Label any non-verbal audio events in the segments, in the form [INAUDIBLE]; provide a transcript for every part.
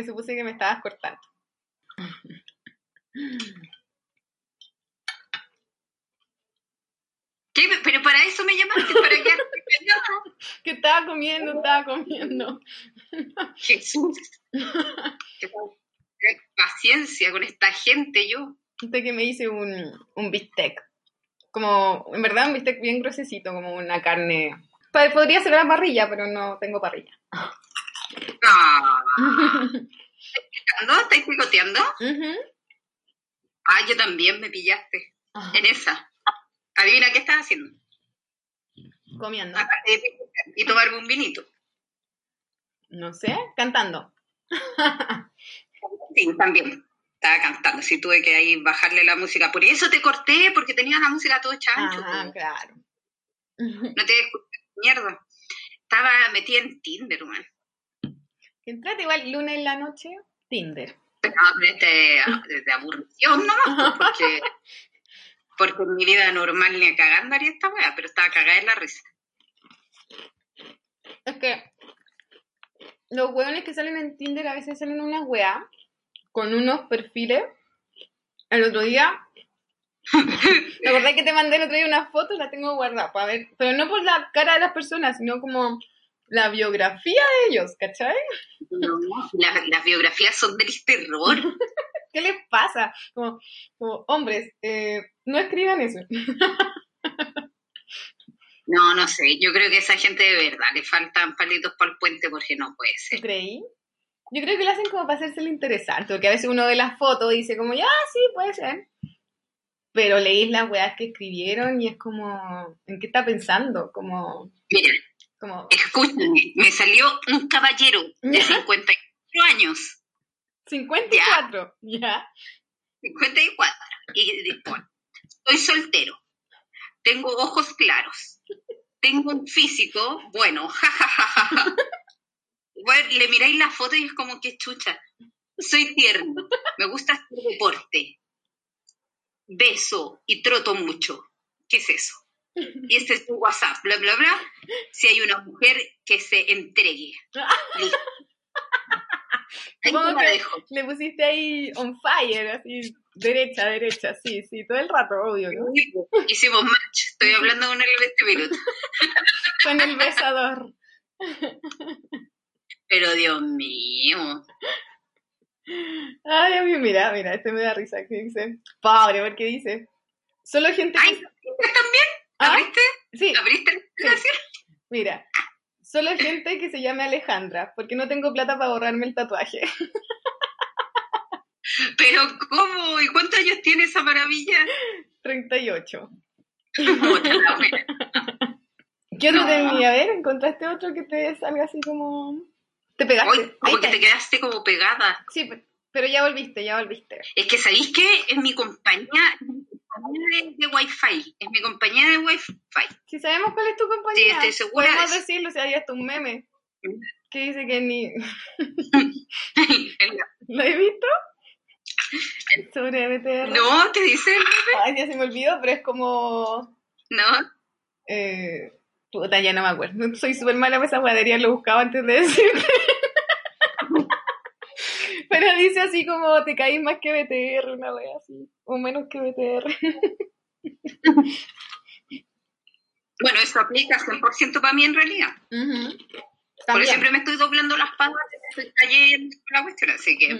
que supuse que me estabas cortando. ¿Qué? Pero para eso me llamaste, para que [LAUGHS] Que estaba comiendo, estaba comiendo. Jesús. Paciencia con esta gente yo. Hasta que me hice un, un bistec. Como, en verdad, un bistec bien gruesecito, como una carne. Pa- Podría ser la parrilla, pero no tengo parrilla. Ah. ¿Estás picando? ¿Estás picoteando? Ah, yo también me pillaste en esa. Adivina qué estás haciendo. Comiendo. De picotear y tomarme un vinito. No sé, cantando. Sí, también. Estaba cantando, sí tuve que ahí bajarle la música. Por eso te corté, porque tenías la música todo chancho. Ah, claro. No te escuché, mierda. Estaba metida en Tinder, man. Entrate igual lunes en la noche, Tinder. No, pero este, [LAUGHS] de aburrición nomás, porque, porque en mi vida normal ni a cagando haría esta wea, pero estaba cagada en la risa. Es que los hueones que salen en Tinder a veces salen unas weas con unos perfiles. El otro día, [LAUGHS] la verdad que te mandé el otro día unas fotos, las tengo guardadas para ver, pero no por la cara de las personas, sino como la biografía de ellos, ¿cachai? No, la- las biografías son del terror. [LAUGHS] ¿Qué les pasa? Como, como hombres, eh, no escriban eso. [LAUGHS] No, no sé, yo creo que a esa gente de verdad le faltan palitos para el puente porque no puede ¿Te ser. creí? Yo creo que lo hacen como para hacerse lo interesante, porque a veces uno ve las fotos y dice como, ya, sí, puede ser. Pero leís las weas que escribieron y es como, ¿en qué está pensando? Como, Mira, como, escúchame, me salió un caballero de 54 años, 54, ¿ya? 54, y bueno, soy soltero, tengo ojos claros, tengo un físico, bueno, [LAUGHS] jajajaja. Bueno, le miráis la foto y es como que chucha, soy tierno, me gusta hacer deporte, beso y troto mucho. ¿Qué es eso? Y este es tu WhatsApp, bla, bla, bla. Si hay una mujer que se entregue. [LAUGHS] Listo. La que dejo. le pusiste ahí on fire, así, derecha, derecha, sí, sí, todo el rato, obvio, ¿no? Hicimos match. Estoy hablando con él en este minuto. [LAUGHS] Con el besador. Pero Dios mío. Ay, a mí, mira, mira, este me da risa, que dice, pobre, porque dice, solo gente Ay, que... ¿tú también? ¿Ah? ¿Abriste? Sí, ¿Abriste aplicación? Mira, solo gente que se llame Alejandra, porque no tengo plata para borrarme el tatuaje. [LAUGHS] Pero ¿cómo? ¿Y cuántos años tiene esa maravilla? 38. Puta la wea. ¿Qué otro No. tenía? A ver, ¿encontraste otro que te salga así como... Te pegaste? Hoy, Ahí como que está. te quedaste como pegada. Sí, pe- pero ya volviste, ya volviste. Es que, ¿sabéis qué? Es mi compañía, compañía de, de Wi-Fi. Es mi compañía de Wi-Fi. Si sabemos cuál es tu compañía, Sí, estoy segura podemos decirlo, si hay hasta un meme que dice que ni... [LAUGHS] [LAUGHS] ¿Lo he visto? [LAUGHS] Sobre BTR. no, ¿qué dice? Ay, ya se me olvidó, pero es como... No. Eh, puta, ya no me acuerdo. Soy súper mala para esa guadería, lo buscaba antes de decirte. Pero dice así como te caís más que BTR, una wea así. O menos que BTR. [LAUGHS] Bueno, eso aplica 100% para mí en realidad. Ujú. Porque También. siempre me estoy doblando las patas, estoy cayendo la cuestión. Así que,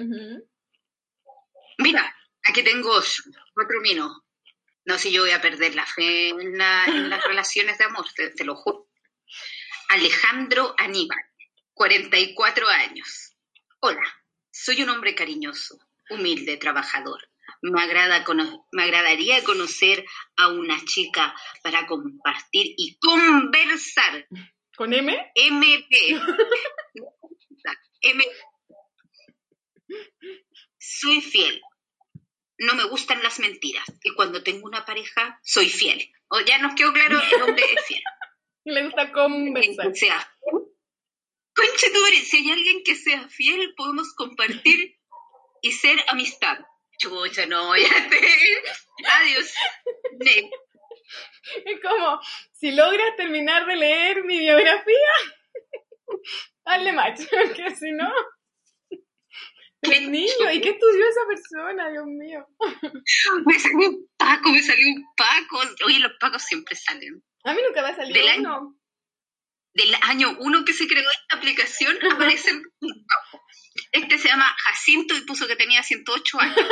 mira, aquí tengo otro mino. No sé, yo voy a perder la fe en, la- en las [LAUGHS] relaciones de amor, te, te lo juro. Alejandro Aníbal, 44 años. Hola, soy un hombre cariñoso, humilde, trabajador, Me, agrada cono- me agradaría conocer a una chica para compartir y conversar. ¿Con M? MP. M. [LAUGHS] Soy fiel. No me gustan las mentiras. Y cuando tengo una pareja, soy fiel. O ya nos quedó claro, el hombre es fiel. [LAUGHS] Le gusta conversar. que sea fiel. Conche tu madre, si hay alguien que sea fiel, podemos compartir y ser amistad. Chucha, no, [LAUGHS] ya te... Adiós. Next. Es como, si logras terminar de leer mi biografía, [LAUGHS] hazle match, [LAUGHS] porque si no... ¿Qué? Niño, ¿y qué estudió esa persona, Dios mío? Me salió un Paco, me salió un Paco. Oye, los Pacos siempre salen. A mí nunca me ha salido uno. Del año uno que se creó esta aplicación, aparece un. Este se llama Jacinto y puso que tenía 108 años. [LAUGHS]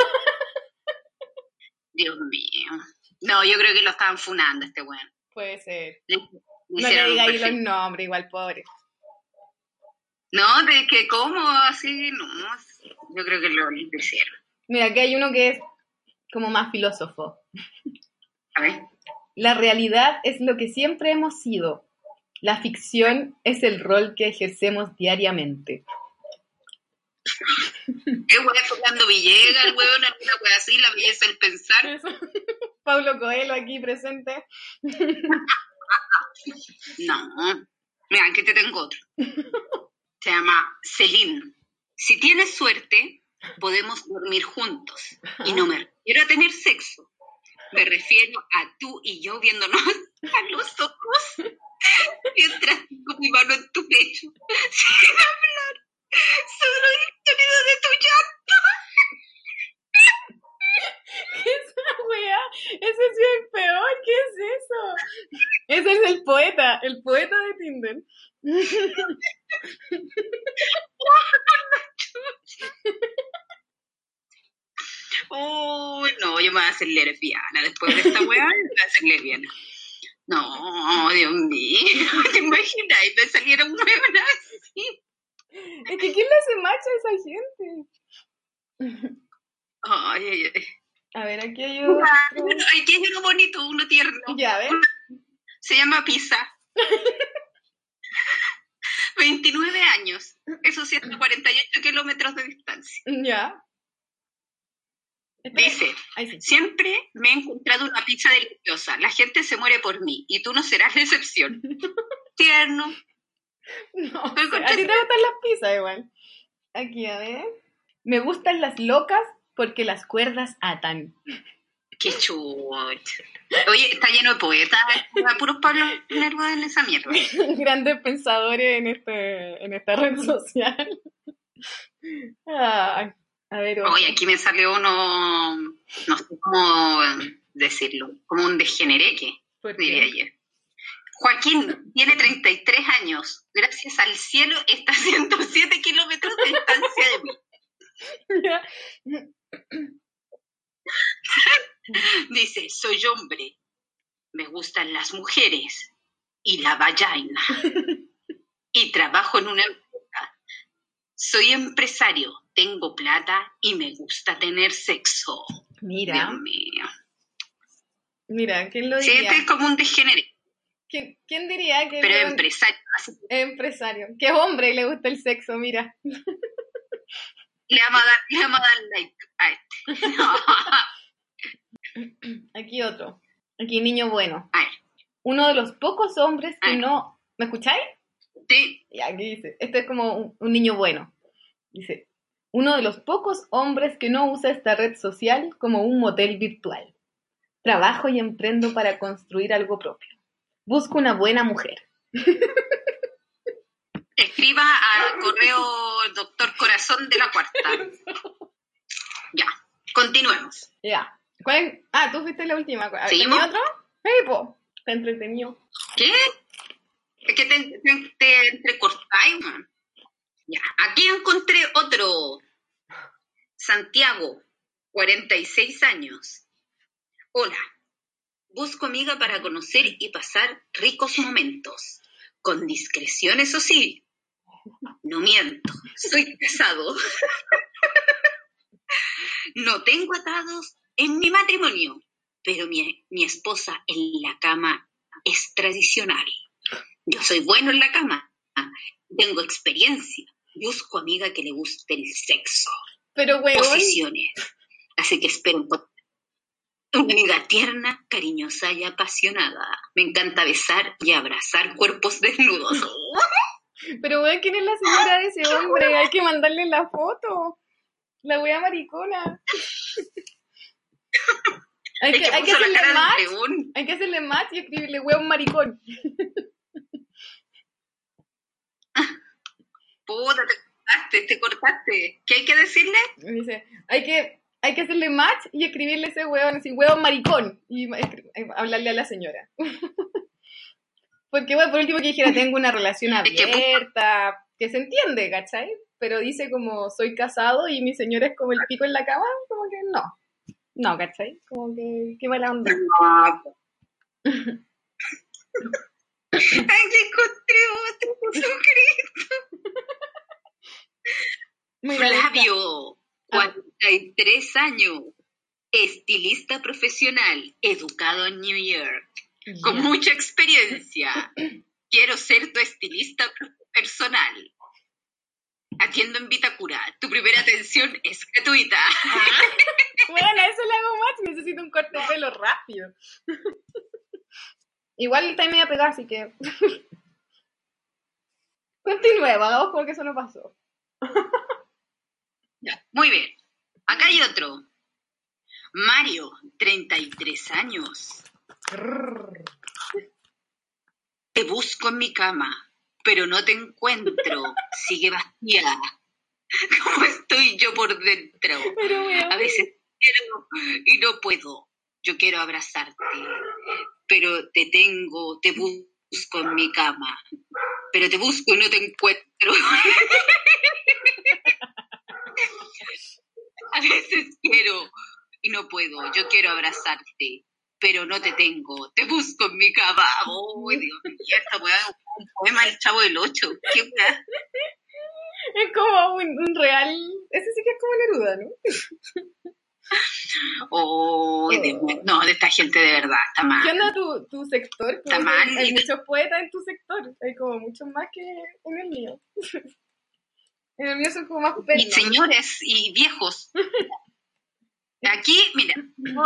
Dios mío. No, yo creo que lo estaban funando este weón. Puede ser. Le- le No le diga ahí los nombres, igual pobre. No, de que cómo, así, no. Yo creo que lo, lo hicieron. Mira, aquí hay uno que es como más filósofo. A ver. La realidad es lo que siempre hemos sido. La ficción es el rol que ejercemos diariamente. ¿Qué weón Fernando Villegas, el weón, alguna wea así, la belleza del pensar? Eso. [LAUGHS] Pablo Coelho aquí presente. [LAUGHS] No. Mira, aquí te tengo otro. [LAUGHS] Se llama Celine. Si tienes suerte, podemos dormir juntos. Y no me refiero a tener sexo. Me refiero a tú y yo viéndonos [LAUGHS] a los ojos mientras tengo mi mano en tu pecho sin hablar. Solo el sonido de tu llanto. [LAUGHS] Esa weá, ese sí es el peor, ¿qué es eso? Ese es el poeta, el poeta de Tinder. [LAUGHS] Uy, no, yo me voy a hacer lesbiana. Después de esta weá, me voy a hacer lesbiana. No, Dios mío, [LAUGHS] ¿te imaginas? Y me saliera un weón así. Es que ¿quién le hace macho a esa gente? Ay, ay, ay. A ver, aquí hay otro. Ay, que es uno bonito, uno tierno. Ya, ¿ves? Se llama Pisa. [LAUGHS] 29 años. Eso sí, hasta [LAUGHS] 48 kilómetros de distancia. Ya. Dice, sí. siempre me he encontrado una pizza deliciosa. La gente se muere por mí y tú no serás la excepción. [LAUGHS] Tierno. No, o sea, a ti te gustan las pizzas igual. Aquí, a ver. Me gustan las locas porque las cuerdas atan. Qué chucha. Oye, está lleno de poetas. Puros Pablo Neruda en esa mierda. [LAUGHS] Grandes pensadores en, este, en esta red social. Ay, a ver. Oye, aquí me salió uno, no sé cómo decirlo, como un degenereque, diría yo. Joaquín tiene 33 años. Gracias al cielo está a 107 kilómetros de distancia de mí. Dice, soy hombre. Me gustan las mujeres y la vagina. [LAUGHS] Y trabajo en una. Soy empresario. Tengo plata y me gusta tener sexo. Mira, Dios mío. mira, ¿quién lo Sí, diría? este es como un degenerate, ¿Quién, quién diría que pero empresario. Empresario? Es hombre le gusta el sexo, mira. [LAUGHS] Le vamos a dar, le vamos a dar like a este. [LAUGHS] Aquí otro. Aquí, niño bueno. a ver, Uno de los pocos hombres que no... ¿Me escucháis? Sí, Y aquí dice, este es como un, un niño bueno. Dice, uno de los pocos hombres que no usa esta red social como un motel virtual. Trabajo y emprendo para construir algo propio. Busco una buena mujer. [LAUGHS] escriba al correo doctor corazón de la cuarta. [LAUGHS] Ya, continuemos. Ya. ¿Cuál es? Ah, tú fuiste la última. ¿Seguimos? ¿tenía otro? Po. Está entretenido. ¿Qué? Te, entrecortáis, aquí encontré otro. Santiago, 46 años. Hola. Busco amiga para conocer y pasar ricos momentos. Con discreción, eso sí. No miento. Soy casado. [LAUGHS] No tengo atados en mi matrimonio, pero mi, mi esposa en la cama es tradicional. Yo soy bueno en la cama, tengo experiencia, busco amiga que le guste el sexo, Pero, weón, posiciones. Así que espero un poco. Una amiga tierna, cariñosa y apasionada. Me encanta besar y abrazar cuerpos desnudos. [LAUGHS] pero weón, ¿quién es la señora de ese [LAUGHS] hombre? Hay que mandarle la foto. La wea maricona. [LAUGHS] Hay que, hay hacerle match. Hay que hacerle match y escribirle weón maricón. Puta, te cortaste, te cortaste. ¿Qué hay que decirle? Me dice, hay que, hay que hacerle match y escribirle ese weón, así, weón maricón. Y eh, hablarle a la señora. [LAUGHS] Porque, bueno, por último que dijera, tengo una relación [LAUGHS] abierta, que se entiende, ¿cachai? Pero dice como, soy casado y mi señora es como el pico en la cama, como que no. No, ¿cachai? Como que, qué mala onda. [LAUGHS] Ay, encontré otro, [LAUGHS] Jesucristo. Flavio, Ah. 43 años, estilista profesional, educado en New York, con mucha experiencia. [CLEARS THROAT] Quiero ser tu estilista personal. Atiendo en Vitacura. Tu primera atención es gratuita. Ah, [LAUGHS] bueno, eso le hago match, necesito un corte de pelo rápido. Igual está media pegada, así que. [LAUGHS] Continuemos, hagamos como que eso no pasó. [LAUGHS] Ya, Muy bien. Acá hay otro. Mario, 33 años. Te busco en mi cama, pero no te encuentro. Sigue vacía. [LAUGHS] ¿Cómo estoy yo por dentro? Pero, A veces quiero y no puedo. Yo quiero abrazarte, pero te tengo, te busco en mi cama, pero te busco y no te encuentro. [LAUGHS] A veces quiero y no puedo. Yo quiero abrazarte, pero no te tengo. Te busco en mi cama. Oh, Dios mío, esta weá es un poema del Chavo del Ocho. ¿Qué weá? es como un, un real. Ese sí que es como Neruda, ¿no? [LAUGHS] Oh, Dios mío. no, de esta gente de verdad, está mal. ¿Qué onda tu, tu sector? Está mal. Hay muchos poetas en tu sector. Hay como muchos más que en el mío. [LAUGHS] En el mío son como más y pernos. señores y viejos. [LAUGHS] Aquí, mira,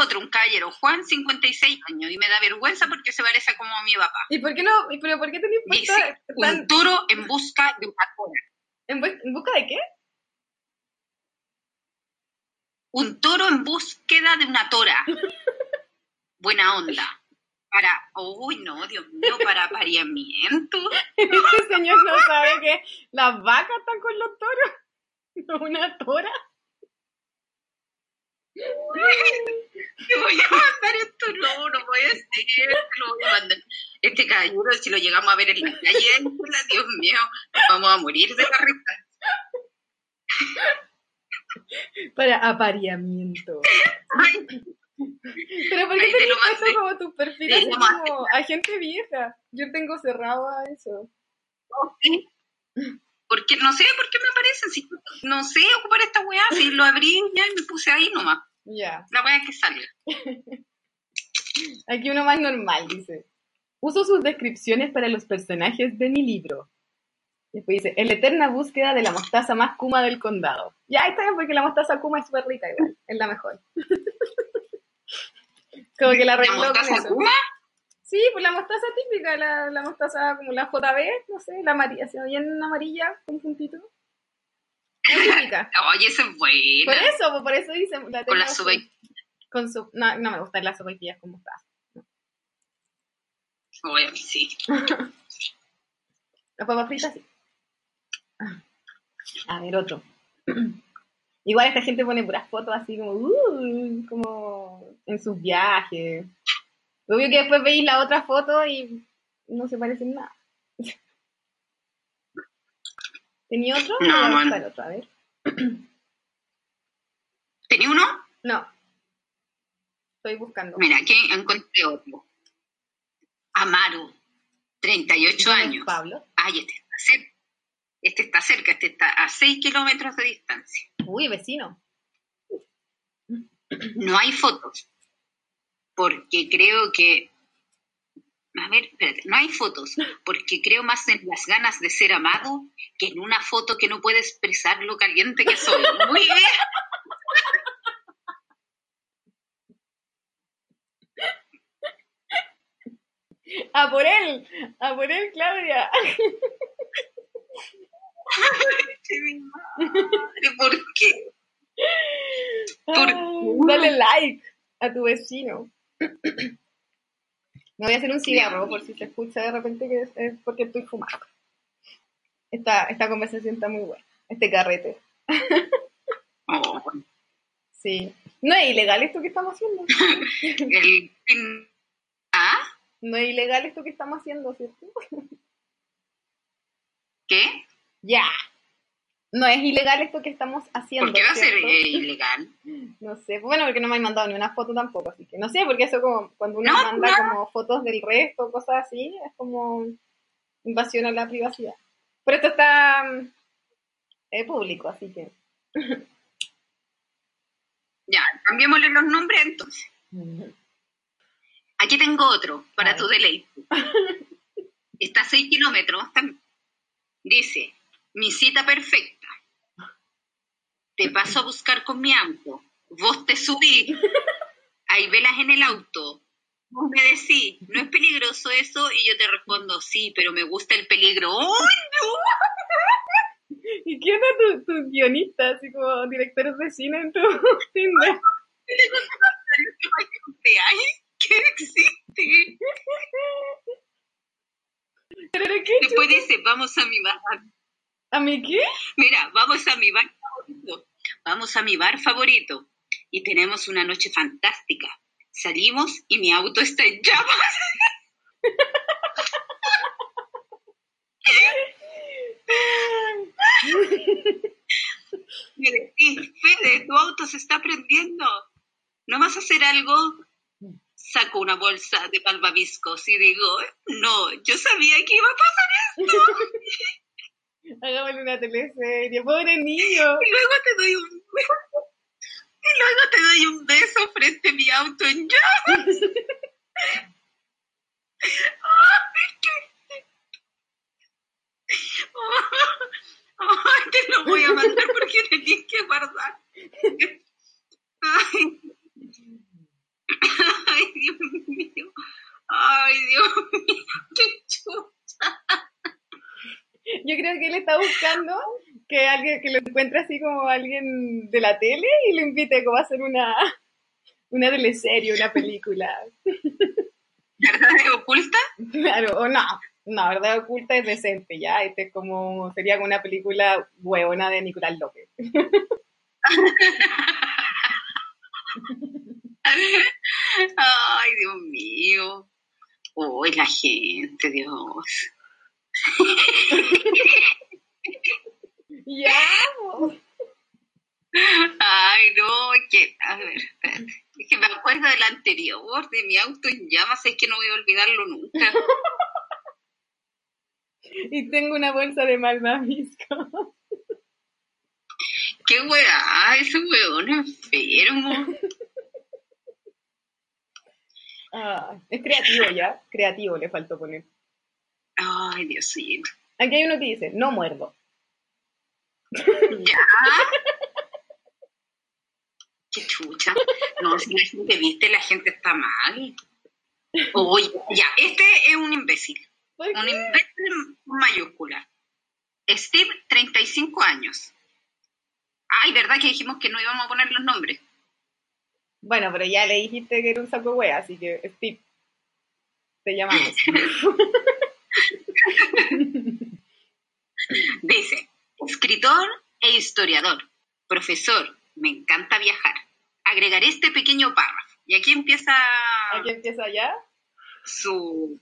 otro, un caballero, Juan, 56 años, y me da vergüenza porque se parece como a mi papá. ¿Y por qué no? y ¿Pero por qué puesto Dice, tan- un toro en busca de una en, bu- en busca de qué? Un toro en búsqueda de una tora. [LAUGHS] Buena onda. Para, uy, no, Dios mío, para apareamiento. [LAUGHS] Este señor no sabe que las vacas están con los toros. No una tora. Te voy a mandar esto, no, no voy a. Este caballero, si lo llegamos a ver en la calle, Dios mío, vamos a morir de la risa. [LAUGHS] Para apareamiento. [LAUGHS] Pero ¿por qué te puesto mandé. como tu perfil Te así lo mandé. como a gente vieja? Yo tengo cerrado a eso. Porque no sé por qué me aparecen, si no sé ocupar esta weá, si lo abrí ya y me puse ahí nomás. Ya. La weá que sale. [LAUGHS] Aquí uno más normal, dice. Uso sus descripciones para los personajes de mi libro. Después dice, en la eterna búsqueda de la mostaza más kuma del condado. Ya está bien porque la mostaza kuma es súper rica igual, es la mejor. [LAUGHS] Como que la ¿La mostaza eso. Kuma? Sí, pues la mostaza típica, la, la mostaza como la JB, no sé, la amarilla, así bien amarilla, con puntito. Muy típica. [LAUGHS] Oye, esa es Por buena. eso, pues, por eso dice. La Con la sopa Con su, no, no me gustan las sopaipillas con mostaza. Oye, sí. [LAUGHS] Las papas fritas sí. A ver, otro. [CLEARS THROAT] Igual esta gente pone puras fotos así como, uh, como en sus viajes. Obvio que después veis la otra foto y no se parecen nada. [LAUGHS] ¿Tenía otro? No, a bueno. otro, a ver. [CLEARS THROAT] ¿Tenía uno? No. Estoy buscando. Mira, aquí encontré otro. Amaro, 38 ¿Quién es años. Pablo. Ay, este está cerca. Este está cerca, este está a 6 kilómetros de distancia. Uy, vecino. No hay fotos, porque creo que... A ver, espérate, no hay fotos, porque creo más en las ganas de ser amado que en una foto que no puede expresar lo caliente que soy. Muy bien. A por él, a por él, Claudia. [LAUGHS] ¿Por qué? ¿Por Dale like a tu vecino. [CLEARS THROAT] Me voy a hacer un cigarro por si se escucha de repente que es, porque estoy fumando. Esta, esta conversación está muy buena. Este carrete. Oh. Sí. No es ilegal esto que estamos haciendo. [LAUGHS] ¿Ah? No es ilegal esto que estamos haciendo, ¿cierto? [LAUGHS] ¿Qué? Ya. No es ilegal esto que estamos haciendo. ¿Por qué va a ser [LAUGHS] ilegal? No sé, bueno, porque no me han mandado ni una foto tampoco, así que no sé, porque eso como cuando uno No, manda no. como fotos del resto, cosas así, es como invasión a la privacidad. Pero esto está eh, público, así que... [LAUGHS] Ya, cambiémosle los nombres entonces. Aquí tengo otro para tu deleite. [LAUGHS] Está a 6 kilómetros. Dice, mi cita perfecta. Te paso a buscar con mi auto. Vos te subí. Hay velas en el auto. Vos me decís, ¿no es peligroso eso? Y yo te respondo, sí, pero me gusta el peligro. ¡Uy, no! ¿Y quién es tu, tu guionista, así como directores de cine en tu [LAUGHS] Tinder? ¡Ay, que existe! ¿Pero qué? Después dice, vamos a mi bar. ¿A mí qué? Mira, vamos a mi bar favorito. Vamos a mi bar favorito. Y tenemos una noche fantástica. Salimos y mi auto está en llamas. Me decís, Fede, tu auto se está prendiendo. ¿No vas a hacer algo? Saco una bolsa de malvaviscos y digo, no, yo sabía que iba a pasar Hagámosle una teleserie, pobre niño. Y luego te doy un beso. Y luego te doy un beso frente a mi auto en llamas. [LAUGHS] Qué- Ay, te lo voy a mandar porque te tienes que guardar. Ay. Ay, Dios mío. Ay, Dios mío. Qué chucha. Yo creo que él está buscando que alguien que lo encuentre así como alguien de la tele y lo invite como a hacer una, una teleserie, una película. ¿Verdad oculta? Claro, o no. No, verdad oculta es decente, ya. Este es como, sería como una película huevona de Nicolás López. [LAUGHS] Ay, Dios mío. Uy, la gente, Dios. [LAUGHS] Ya. Ay, no, que, a ver, espérate. Es que me acuerdo del anterior, de mi auto en llamas, es que no voy a olvidarlo nunca. [LAUGHS] y tengo una bolsa de malvavisco. [LAUGHS] Qué weá, ese weón enfermo. Ah, es creativo ya, creativo le faltó poner. Ay, Diosito. Aquí hay uno que dice, no muerdo. Ya. Qué chucha. No, si la gente viste, la gente está mal. Oye, ya, este es un imbécil. ¿Por Un imbécil mayúscula. Steve, 35 años. Ay, ¿verdad que dijimos que no íbamos a poner los nombres? Bueno, pero ya le dijiste que era un saco wea, así que Steve, te llamamos. [LAUGHS] [LAUGHS] Dice, escritor e historiador, profesor, me encanta viajar. Agregaré este pequeño párrafo. Y aquí empieza Aquí empieza ya. su,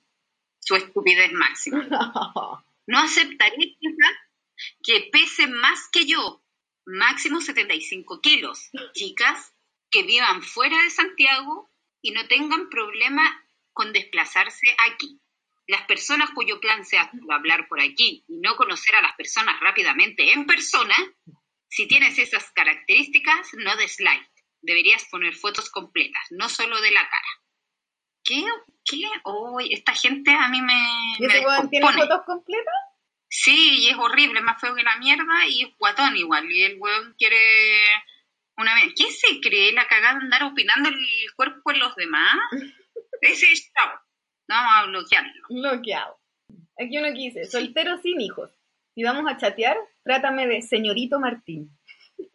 su estupidez máxima. [LAUGHS] No aceptaré queja que pese más que yo, máximo 75 kilos. Chicas que vivan fuera de Santiago y no tengan problema con desplazarse aquí. Las personas cuyo plan sea hablar por aquí y no conocer a las personas rápidamente en persona, si tienes esas características, no des deberías poner fotos completas, no solo de la cara. ¿Qué? ¿Qué? Oh, esta gente a mí me. ¿Y me ese weón tiene fotos completas? Sí, y es horrible, es más feo que la mierda y es guatón igual. Y el weón quiere una vez. ¿Qué se cree la cagada de andar opinando el cuerpo en los demás? [LAUGHS] Ese es chao. No vamos a bloquearlo. Bloqueado. Aquí uno que dice, soltero sin hijos. Si vamos a chatear, trátame de señorito Martín. [LAUGHS]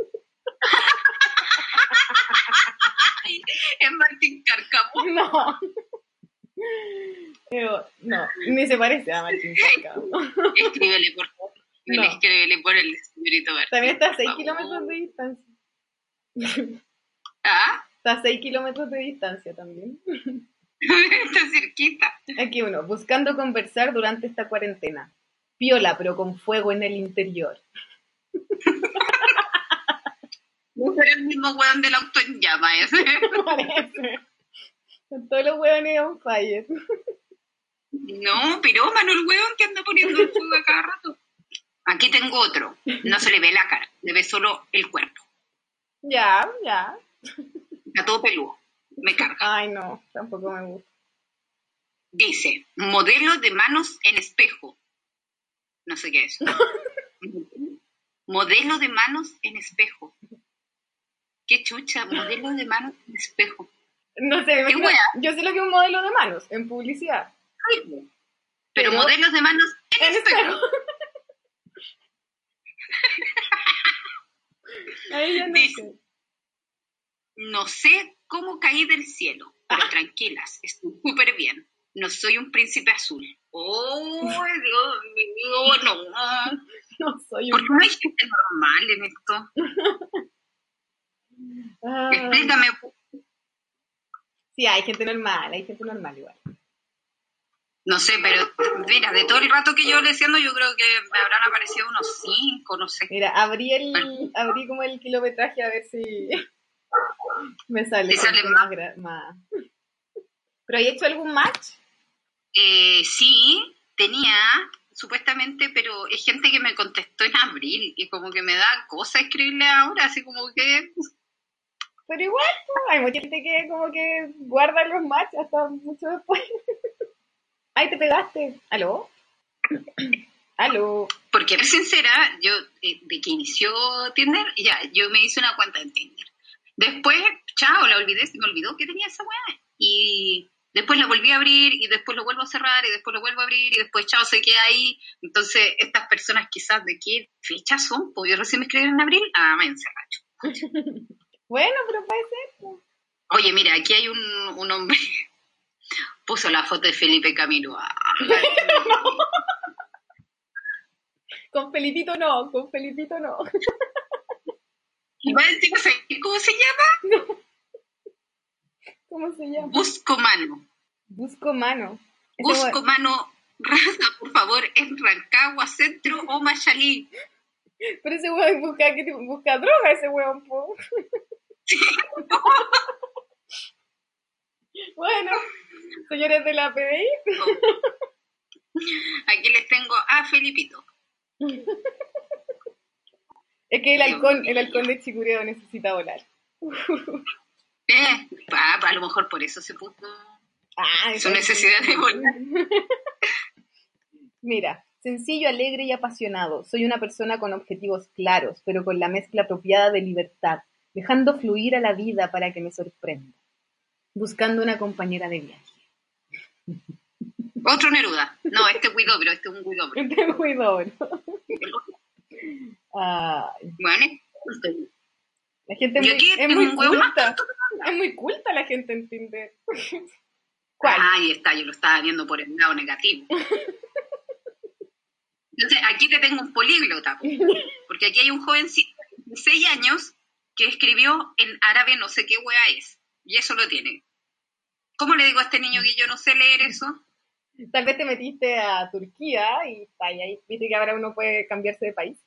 Es Martín Cárcamo. [LAUGHS] No. [LAUGHS] Pero, no, ni se parece a Martín Cárcamo. Escríbele, por favor. No. Escríbele por el señorito Martín. También está a 6 por favor. kilómetros de distancia. Ah, Está a 6 kilómetros de distancia también. Está cerquita. Aquí uno, buscando conversar durante esta cuarentena. Piola, pero con fuego en el interior. No será el mismo weón del auto en llama ese. [LAUGHS] Parece. Con todos los hueones on fire. No, pirómano el weón que anda poniendo el fuego a cada rato. Aquí tengo otro. No se le ve la cara, le ve solo el cuerpo. Ya, ya. Está todo peludo. Me carga. Ay, no, tampoco me gusta. Dice, modelo de manos en espejo. No sé qué es. [LAUGHS] modelo de manos en espejo. Qué chucha, modelo de manos en espejo. No sé, me ¿Qué imagino- yo sé lo que es un modelo de manos en publicidad. Pero, Pero- modelos de manos en, En espejo. [LAUGHS] no Dice. sé. No sé cómo caí del cielo, pero tranquilas, estoy súper bien. No soy un príncipe azul. ¡Oh, Dios mío! No. [LAUGHS] No soy ¿Por un... qué no hay gente normal en esto? [LAUGHS] Ah, Explícame. sí, hay gente normal, hay gente normal igual. No sé, pero mira, de todo el rato que yo leyendo, yo creo que me habrán aparecido unos cinco, no sé. Mira, abrí el, abrí como el kilometraje a ver si me sale, sale más, más. ¿Pero hay hecho algún match? Eh, sí, tenía, supuestamente, pero es gente que me contestó en abril y como que me da cosa escribirle ahora, así como que Pero igual, hay mucha gente que como que guarda los matches hasta mucho después. [LAUGHS] Ay, te pegaste. ¿Aló? [CLEARS THROAT] ¿Aló? Porque, sincera, yo, eh, de que inició Tinder, ya, yo me hice una cuenta en Tinder. Después, chao, la olvidé, se me olvidó que tenía esa weá. Y después la volví a abrir, y después lo vuelvo a cerrar, y después lo vuelvo a abrir, y después, chao, se queda ahí. Entonces, estas personas quizás de qué fecha son, pues yo recién me escribieron en abril, ah, váyanse racho. [LAUGHS] Bueno, pero puede ser. pues. Oye, mira, aquí hay un, un hombre, [LAUGHS] puso la foto de Felipe Camilo. Ah, [LAUGHS] Con Felipito no, con Felipito no. Y más encima, ¿sabes ¿cómo se llama? ¿Cómo se llama? Busco mano. Busco mano. Busco mano raza, por favor, en Rancagua, Centro o Machalí. Pero ese weón busca, ¿qué tipo? busca droga, ese weón. po. [LAUGHS] bueno, señores de la PDI, Aquí les tengo a Felipito. [LAUGHS] es que el halcón, el halcón de Chicureo necesita volar. [LAUGHS] Eh, pa- pa- a lo mejor por eso se puso Ah, su necesidad de volar. [LAUGHS] Mira, sencillo, alegre y apasionado. Soy una persona con objetivos claros, pero con la mezcla apropiada de libertad, dejando fluir a la vida para que me sorprenda. Buscando una compañera de viaje. Otro Neruda. No, este es Guidobro, este es un Guidobro. Este es muy [LAUGHS] Ay, Bueno, la gente es Yo muy, es culta. Es muy culta la gente en Tinder. [LAUGHS] ¿Cuál? Ah, ahí está, yo lo estaba viendo por el lado negativo. Entonces, aquí te tengo un políglota, po, [LAUGHS] porque aquí hay un jovencito de 6 años que escribió en árabe no sé qué wea es, y eso lo tiene. ¿Cómo le digo a este niño que yo no sé leer eso? Tal vez te metiste a Turquía y está ahí. viste que ahora uno puede cambiarse de país.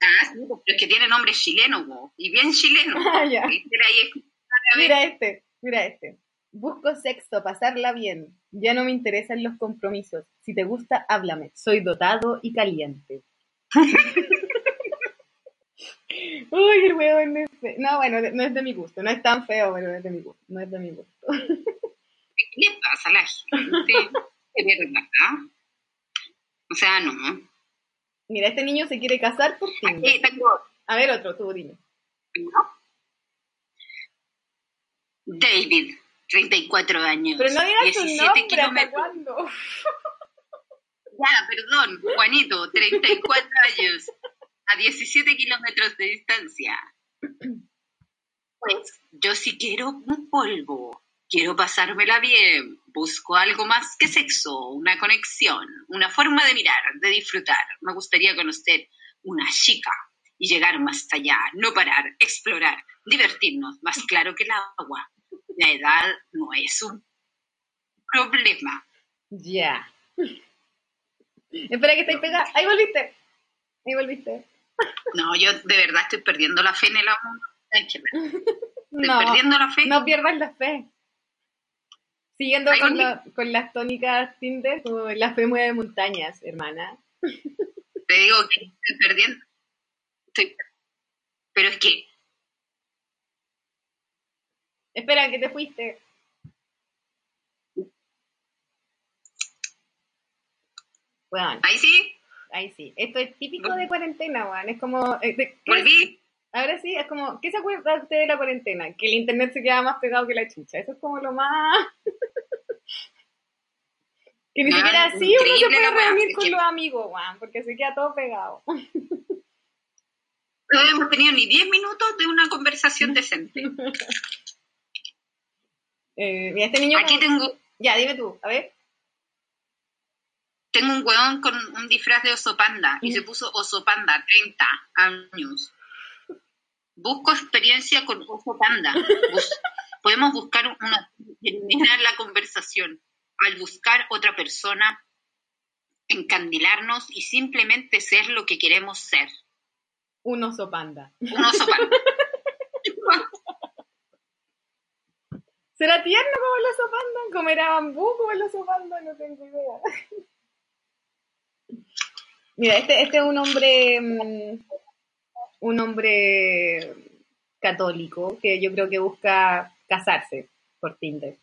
Ah, sí, pero es que tiene nombre chileno, y bien chileno. [LAUGHS] Ah, ya. ¿viste? Ahí es- Mira este, mira este. Busco sexo, pasarla bien. Ya no me interesan los compromisos. Si te gusta, háblame. Soy dotado y caliente. [LAUGHS] Uy, el huevo no es feo. No, bueno, no es de mi gusto. No es tan feo, pero no es de mi gusto. No es de mi gusto. ¿Qué le pasa a la gente? [LAUGHS] De verdad. O sea, no. Mira, este niño se quiere casar por Tinder. Aquí tengo A ver, otro, tú dime. uno. David, 34 años. Pero no digas 17 nombre, ¿hasta kilómetros. cuándo? [LAUGHS] Ya, perdón, Juanito, 34 [LAUGHS] años, a 17 kilómetros de distancia. [CLEARS THROAT] Pues yo sí quiero un polvo, quiero pasármela bien, busco algo más que sexo, una conexión, una forma de mirar, de disfrutar. Me gustaría conocer una chica y llegar más allá, no parar, explorar, divertirnos, más claro que el agua. La edad no es un problema. Ya. Espera que estáis pegada. Ahí volviste. Ahí volviste. No, yo de verdad estoy perdiendo la fe en el amor. [LAUGHS] Estoy No, perdiendo la fe. no pierdas la fe. Siguiendo con, la- con las tónicas Tinder, como la fe mueve montañas, hermana. Te digo que estoy perdiendo. Estoy- Pero es que Espera, que te fuiste. Bueno, ahí sí, ahí sí. Esto es típico de cuarentena, weón. Es como... eh, de- ¿qué- volví. Ahora sí, es como, ¿qué se acuerda usted de la cuarentena? Que el internet se queda más pegado que la chucha. Eso es como lo más... [LAUGHS] que ni Ah, siquiera así uno se puede reunir con que- los amigos, weón, porque se queda todo pegado. [LAUGHS] No hemos tenido ni 10 minutos de una conversación decente. [LAUGHS] Eh, mira, este niño... Aquí como- tengo, Ya, dime tú, a ver. tengo un hueón con un disfraz de oso panda y se puso oso panda, 30 años. Busco experiencia con oso panda. Bus- podemos buscar una terminar la conversación al buscar otra persona, encandilarnos y simplemente ser lo que queremos ser. Un oso panda. Un oso panda. [LAUGHS] ¿Será tierno como el oso panda? ¿Comerá bambú como el oso panda? No tengo idea. [LAUGHS] Mira, este, este es un hombre, mm, un hombre católico que yo creo que busca casarse por Tinder.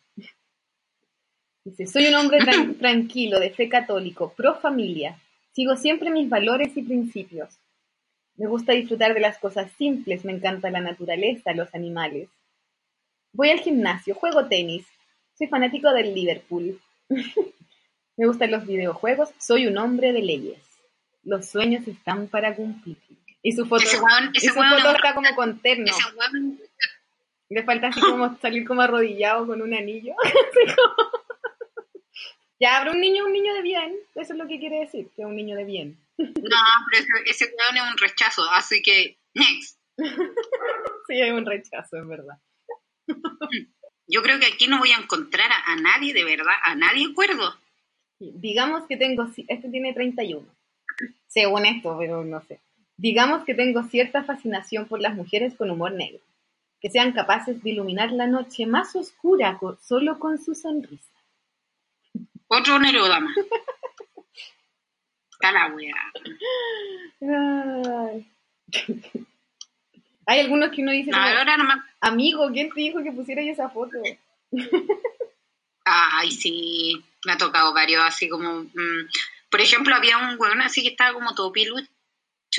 Dice, soy un hombre tran- [LAUGHS] tranquilo, de fe católico, pro familia. Sigo siempre mis valores y principios. Me gusta disfrutar de las cosas simples, me encanta la naturaleza, los animales. Voy al gimnasio, juego tenis, soy fanático del Liverpool. [LAUGHS] me gustan los videojuegos, soy un hombre de leyes. Los sueños están para cumplir. Y su foto, Ese y su foto es está como con terno. Ese hueón Le falta así como [LAUGHS] salir como arrodillado con un anillo. [LAUGHS] Ya, pero un niño un niño de bien. Eso es lo que quiere decir, que es un niño de bien. No, pero ese, ese weón es un rechazo, así que, next. [LAUGHS] Sí, hay un rechazo, es verdad. Yo creo que aquí no voy a encontrar a, a nadie, de verdad, a nadie acuerdo. Digamos que tengo, este tiene 31, según esto, pero no sé. Digamos que tengo cierta fascinación por las mujeres con humor negro, que sean capaces de iluminar la noche más oscura solo con su sonrisa. Otro Nerodama. Está la wea. Ay. Hay algunos que uno dice, No, ahora nomás. amigo, ¿quién te dijo que pusiera yo esa foto? Ay, sí, me ha tocado varios, así como. mm, por ejemplo, había un weón así que estaba como todo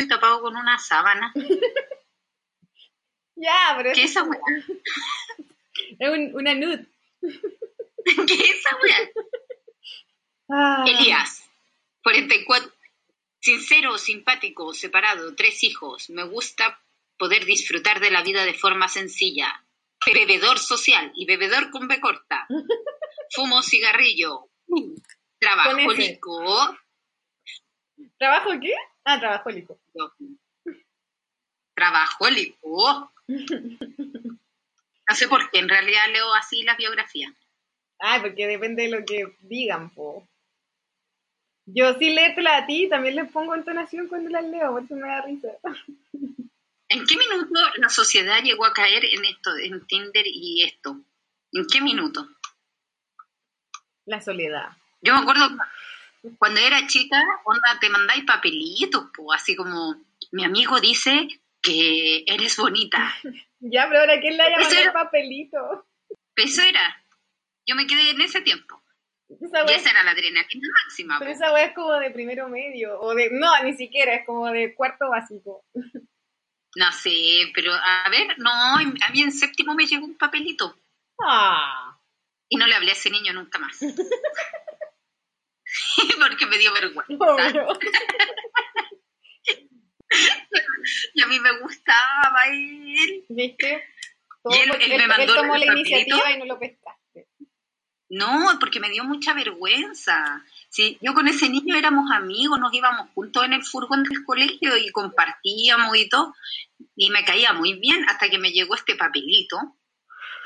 y tapado con una sábana. [LAUGHS] Ya, pero ¿Qué es, es esa wea? [LAUGHS] es un- una nude. [LAUGHS] ¿Qué es esa? Ah. Elías, 44. Sincero, simpático, separado, tres hijos. Me gusta poder disfrutar de la vida de forma sencilla. Bebedor social y bebedor con B corta. Fumo cigarrillo. Trabajólico. ¿Trabajo qué? Ah, trabajólico. Trabajólico. No sé por qué, en realidad leo así las biografías. Ah, porque depende de lo que digan, po. Yo sí leértela a ti, también les pongo entonación cuando las leo, por eso me da risa. ¿En qué minuto la sociedad llegó a caer en esto, en Tinder y esto? ¿En qué minuto? La soledad. Yo me acuerdo cuando era chica, onda, te mandáis papelitos, así como mi amigo dice porque eres bonita. [LAUGHS] Ya, pero ahora ¿quién le haya mandado papelito? Eso era. Yo me quedé en ese tiempo. Esa Y esa era la adrenalina máxima. pero po. esa wea es como de primero medio, o de, no, ni siquiera, es como de cuarto básico. No sé, pero a ver, no, a mí en séptimo me llegó un papelito Ah, y no le hablé a ese niño nunca más. [LAUGHS] [LAUGHS] Porque me dio vergüenza. [LAUGHS] Y a mí me gustaba él. ¿Viste? Todo Y él- él me mandó tomó el la iniciativa y no lo pescaste. No, porque me dio mucha vergüenza. Sí, yo con ese niño éramos amigos, nos íbamos juntos en el furgón del colegio y compartíamos y todo, y me caía muy bien hasta que me llegó este papelito.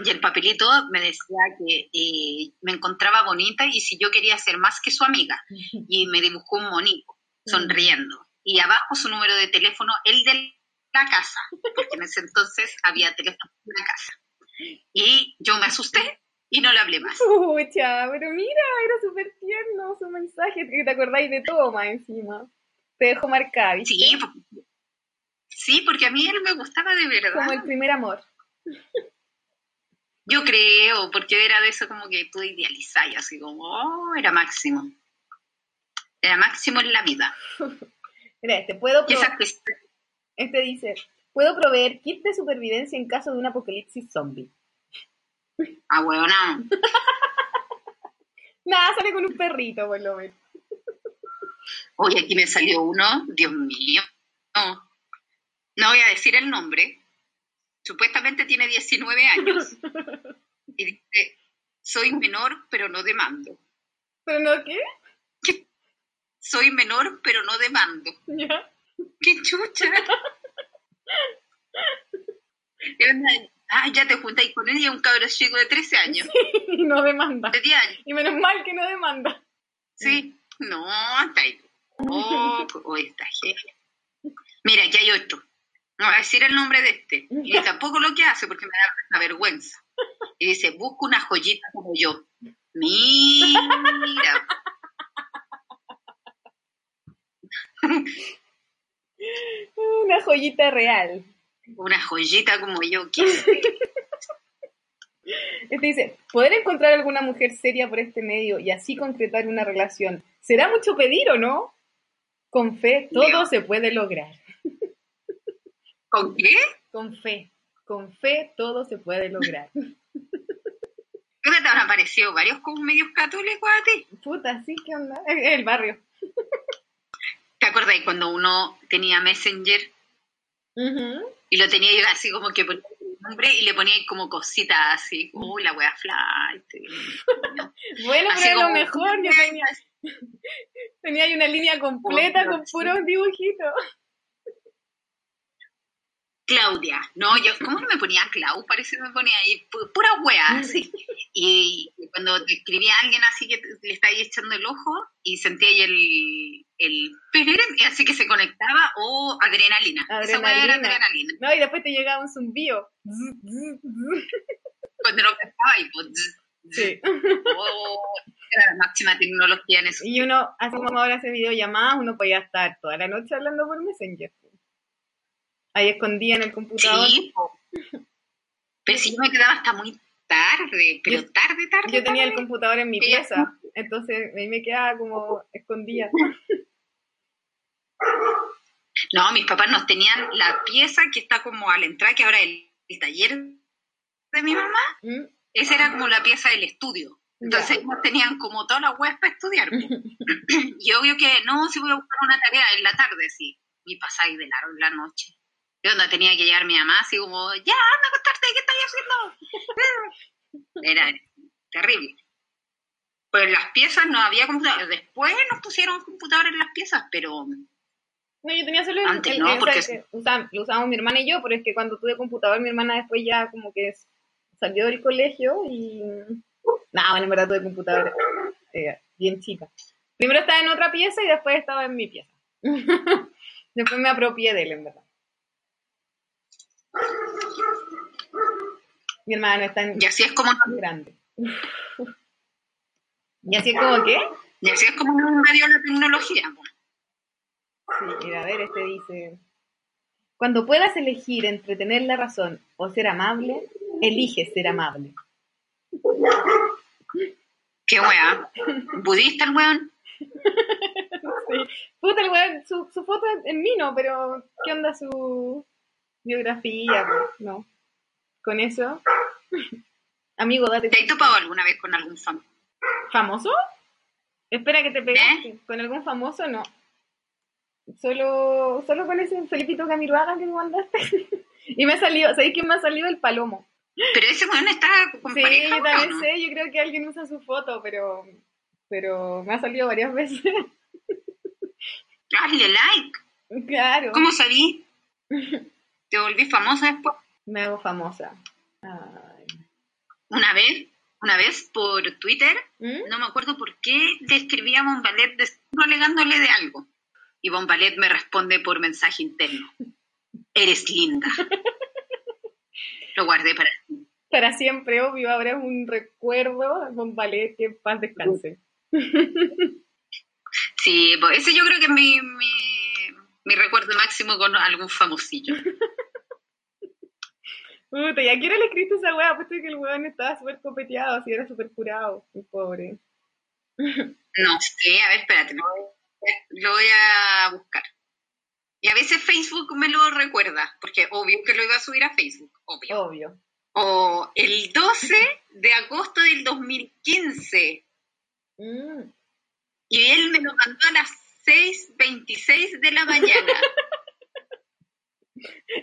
Y el papelito me decía que eh, me encontraba bonita y si yo quería ser más que su amiga. [LAUGHS] Y me dibujó un monito, sonriendo. Y abajo su número de teléfono, el de la casa, porque en ese entonces había teléfono en la casa. Y yo me asusté y no le hablé más. Pucha, pero mira, era súper tierno su mensaje, que te acordáis de todo más encima. Te dejo marcada, ¿viste? Sí, sí, porque a mí él me gustaba de verdad. Como el primer amor. Yo creo, porque era de eso como que tú idealizáis, así como, oh, era máximo. Era máximo en la vida. [LAUGHS] Mira, este, puedo este dice, puedo proveer kit de supervivencia en caso de un apocalipsis zombie. ah, bueno, no. [LAUGHS] Nada, sale con un perrito, por lo menos. Oye, aquí me salió uno, Dios mío. No, no voy a decir el nombre. Supuestamente tiene 19 años. [LAUGHS] Y dice, soy menor, pero no demando. ¿Pero no qué? Soy menor, pero no demando. ¿Ya? ¡Qué chucha! Ah, ya te juntáis con él y es un cabro chico de 13 años, Y no demanda. de 10 años. Y menos mal que no demanda. Sí, no, está ahí. Oh, oh, está heavy. Mira, aquí hay otro. No voy a decir el nombre de este. [LAUGHS] Y tampoco lo que hace porque me da una vergüenza. Y dice, busca una joyita como yo. Mira. [LAUGHS] Una joyita real. Una joyita como yo. ¿Qué? [LAUGHS] Este dice, poder encontrar alguna mujer seria por este medio y así concretar una relación. ¿Será mucho pedir o no? Con fe, todo Leo. se puede lograr. ¿Con qué? Con fe. Con fe, todo se puede lograr. [LAUGHS] ¿Qué te habrán parecido varios medios católicos a ti? Puta, sí, ¿qué onda? El barrio. [LAUGHS] ¿Te acuerdas cuando uno tenía Messenger y lo tenía yo así como que ponía el nombre y le ponía ahí como cositas así, uy, la wea flight. [LAUGHS] Bueno, Así pero es lo mejor. Yo tenía, tenía ahí una línea completa con puros dibujitos. Claudia, no, yo, ¿cómo no me ponía Clau? Parece que me ponía ahí pu- pura wea, así. Y, cuando te escribía a alguien así que le está ahí echando el ojo y sentía ahí el, el así que se conectaba, o adrenalina. Esa wea era Adrenalina. adrenalina. No, y después te llegaba un zumbido. Cuando lo cantaba y pues. Sí. Oh, era la máxima tecnología en eso. Y uno, así como ahora hace videollamadas, uno podía estar toda la noche hablando por Messenger. Ahí escondida en el computador. Sí, pero si yo me quedaba hasta muy tarde, pero Yo- tarde, tarde. Yo tenía el computador en mi pieza, entonces ahí me quedaba como escondida. No, mis papás nos tenían la pieza que está como a la entrada, que ahora el, el taller de mi mamá. ¿Mm? Esa era como la pieza del estudio. Entonces nos tenían como todas las webs para estudiar. [LAUGHS] y obvio que no, si voy a buscar una tarea en la tarde, sí. Y pasáis de largo en la noche. Yo donde tenía que llegar mi mamá, así como, ya, anda a acostarte, ¿qué estás haciendo? [LAUGHS] Era terrible. Pues en las piezas no había computador. Después nos pusieron computador en las piezas, pero No, yo tenía solo Antes el- no, el- porque que lo usábamos mi hermana y yo, pero es que cuando tuve computador mi hermana después ya como que salió del colegio y... Nada, bueno, en verdad tuve computador eh, bien chica. Primero estaba en otra pieza y después estaba en mi pieza. [LAUGHS] después me apropié de él, en verdad. Mi hermana no es tan y así es como grande. [LAUGHS] ¿Y así es como qué? y así es como nos invadió la tecnología. Sí, mira, a ver, este dice. Cuando puedas elegir entre tener la razón o ser amable, elige ser amable. Qué weá. ¿Budista el weón? [LAUGHS] Sí. Puta, el weón, su, su foto en mí no, pero ¿qué onda su biografía? No. Con eso. [LAUGHS] Amigo, date. ¿Te has topado alguna vez con algún fan? ¿Famoso? Espera que te pegaste. ¿Con algún famoso? No. Solo, solo con ese Felipito Camiruaga que me mandaste. [LAUGHS] y me ha salido, ¿sabéis quién me ha salido? El palomo. Pero ese weón está con Sí, pareja, weón, también ¿no? sé, yo creo que alguien usa su foto, pero, pero me ha salido varias [LAUGHS] veces. Hazle like. claro. ¿Cómo sabí? ¿Te volví famosa después? Me hago famosa. Ay. Una vez, una vez por Twitter, ¿Mm? no me acuerdo por qué le escribí a Bombalet alegándole de algo. Y Bombalet me responde por mensaje interno. Eres linda. [LAUGHS] Lo guardé para. Para siempre, obvio, ahora es un recuerdo con ballet que paz descanse. Sí, pues ese yo creo que es mi, mi, mi recuerdo máximo con algún famosillo. [LAUGHS] Puta, ¿y a le escribiste esa weá? Puesto que el weón estaba súper copeteado, así era súper curado. El pobre. No sé, a ver, espérate, lo voy, lo voy a buscar. Y a veces Facebook me lo recuerda, porque obvio que lo iba a subir a Facebook, obvio. Obvio. O el 12 de agosto del 2015, Mm. y él me lo mandó a las 6.26 de la mañana. [LAUGHS]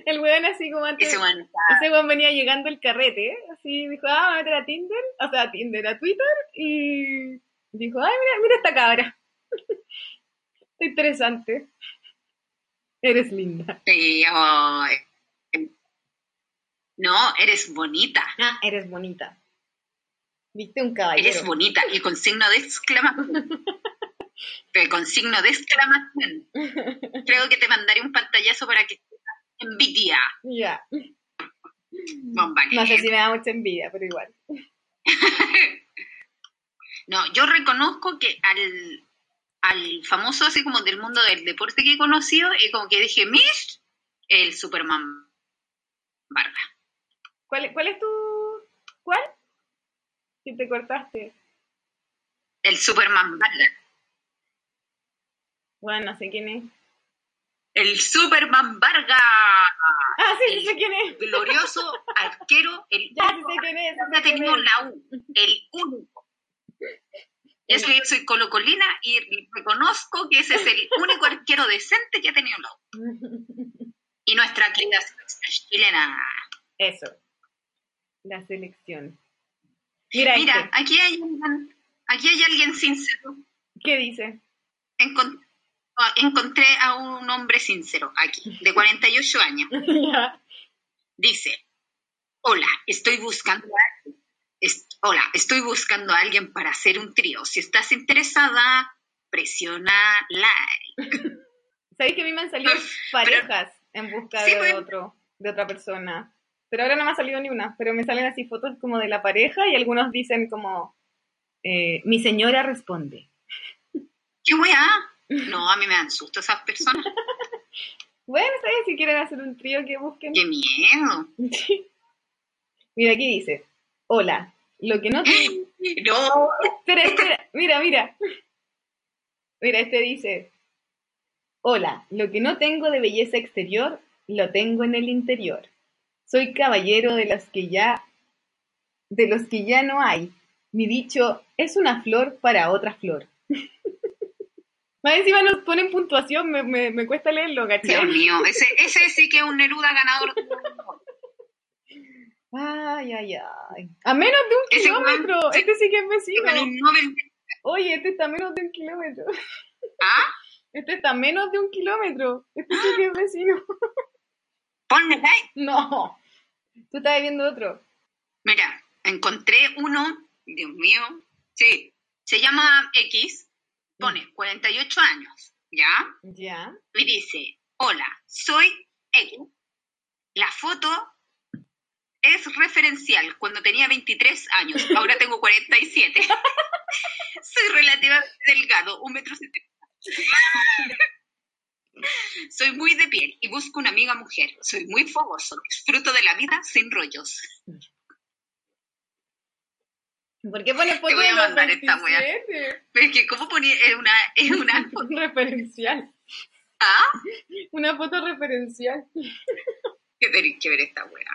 El weón así como antes. Ese weón está- Ese weón venía llegando el carrete, ¿eh? así dijo, ah, voy a meter a Tinder, o sea, a Tinder, a Twitter, y dijo, ay, mira, mira esta cabra. [LAUGHS] Está interesante. Eres linda. Sí, ay. No, eres bonita. Ah, eres bonita. Viste un caballero. Eres bonita. Y con signo de exclamación. [LAUGHS] Pero con signo de exclamación. [LAUGHS] Creo que te mandaré un pantallazo para que envidia. Ya. No sé si me da mucha envidia, pero igual. [LAUGHS] No, yo reconozco que al, al famoso así como del mundo del deporte que he conocido, y como que dije, Mish, el Superman Vargas. ¿Cuál, ¿Cuál es tu...? ¿Cuál? Si te cortaste. El Superman Vargas. Bueno, no sé quién es. El Superman Vargas. Ah, sí, sí sé quién es. Glorioso [LAUGHS] arquero, el Ya sé quién es. que sé ha quién tenido es. la U, el único. Es que yo soy colocolina y reconozco que ese es el único arquero decente que ha tenido la U. Y nuestra querida chilena. Eso. La selección. Mira, Mira, este. aquí hay, aquí hay alguien sincero. ¿Qué dice? Encon- ah, encontré a un hombre sincero aquí, de 48 años. [LAUGHS] Dice, hola, estoy buscando a alguien. Hola, estoy buscando a alguien para hacer un trío. Si estás interesada, presiona like. [LAUGHS] ¿Sabéis que a mí me han salido parejas en busca Sí, de otro, de otra persona? Pero ahora no me ha salido ni una, pero me salen así fotos como de la pareja y algunos dicen como, eh, mi señora responde. ¿Qué weá? No, a mí me dan susto esas personas. [LAUGHS] Bueno, ¿sabes? Si quieren hacer un trío que busquen. ¡Qué miedo! Mira, aquí dice, hola, lo que no te... [GASPS] No, Espera, espera, mira, mira. Mira, este dice, hola, lo que no tengo de belleza exterior, lo tengo en el interior. Soy caballero de los que ya, de los que ya no hay. Mi dicho es una flor para otra flor. [LAUGHS] Más encima nos ponen puntuación, me, me, me cuesta leerlo, Dios ¿cachai? mío, ese, ese sí que es un Neruda ganador. Ay, ay, ay. A menos de un Ese kilómetro. Este sí que es vecino. Oye, este está a menos de un kilómetro. ¿Ah? Este está a menos de un kilómetro. Este sí que es vecino. Like. No. Tú estás viendo otro. Mira, encontré uno, Dios mío, sí, se llama X, pone 48 años, ¿ya? Ya. Y dice, hola, soy X. La foto es referencial cuando tenía 23 años, ahora tengo 47. [LAUGHS] soy relativamente delgado, un metro setenta. Soy muy de piel y busco una amiga mujer. Soy muy fogoso. Disfruto de la vida sin rollos. ¿Por qué pones foto voy a de los mandar esta wea. 27? Pero es que, ¿cómo ponía? Es una, es una [LAUGHS] foto. referencial. ¿Ah? Una foto referencial. Que tenéis que ver esta weá.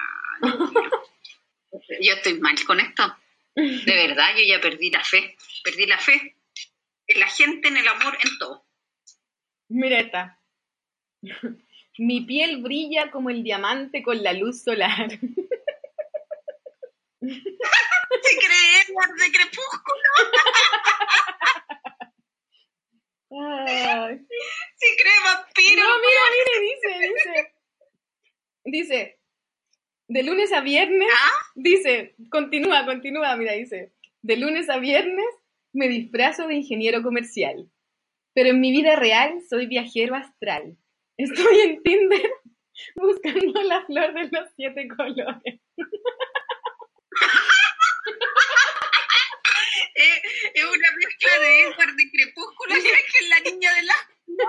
Yo estoy mal con esto. De verdad, yo ya perdí la fe. Perdí la fe en la gente, en el amor, en todo. Mira esta. [LAUGHS] Mi piel brilla como el diamante con la luz solar. [LAUGHS] Edward de Crepúsculo. Se cree vampiro. No, mira, mira, dice, dice. Dice, de lunes a viernes, ¿Ah? dice, continúa, continúa, mira, dice, de lunes a viernes me disfrazo de ingeniero comercial, pero en mi vida real soy viajero astral. Estoy en Tinder buscando la flor de los siete colores. [LAUGHS] Eh, [LAUGHS] es una mezcla de [LAUGHS] Edward de Crepúsculo y es la niña de la... [LAUGHS]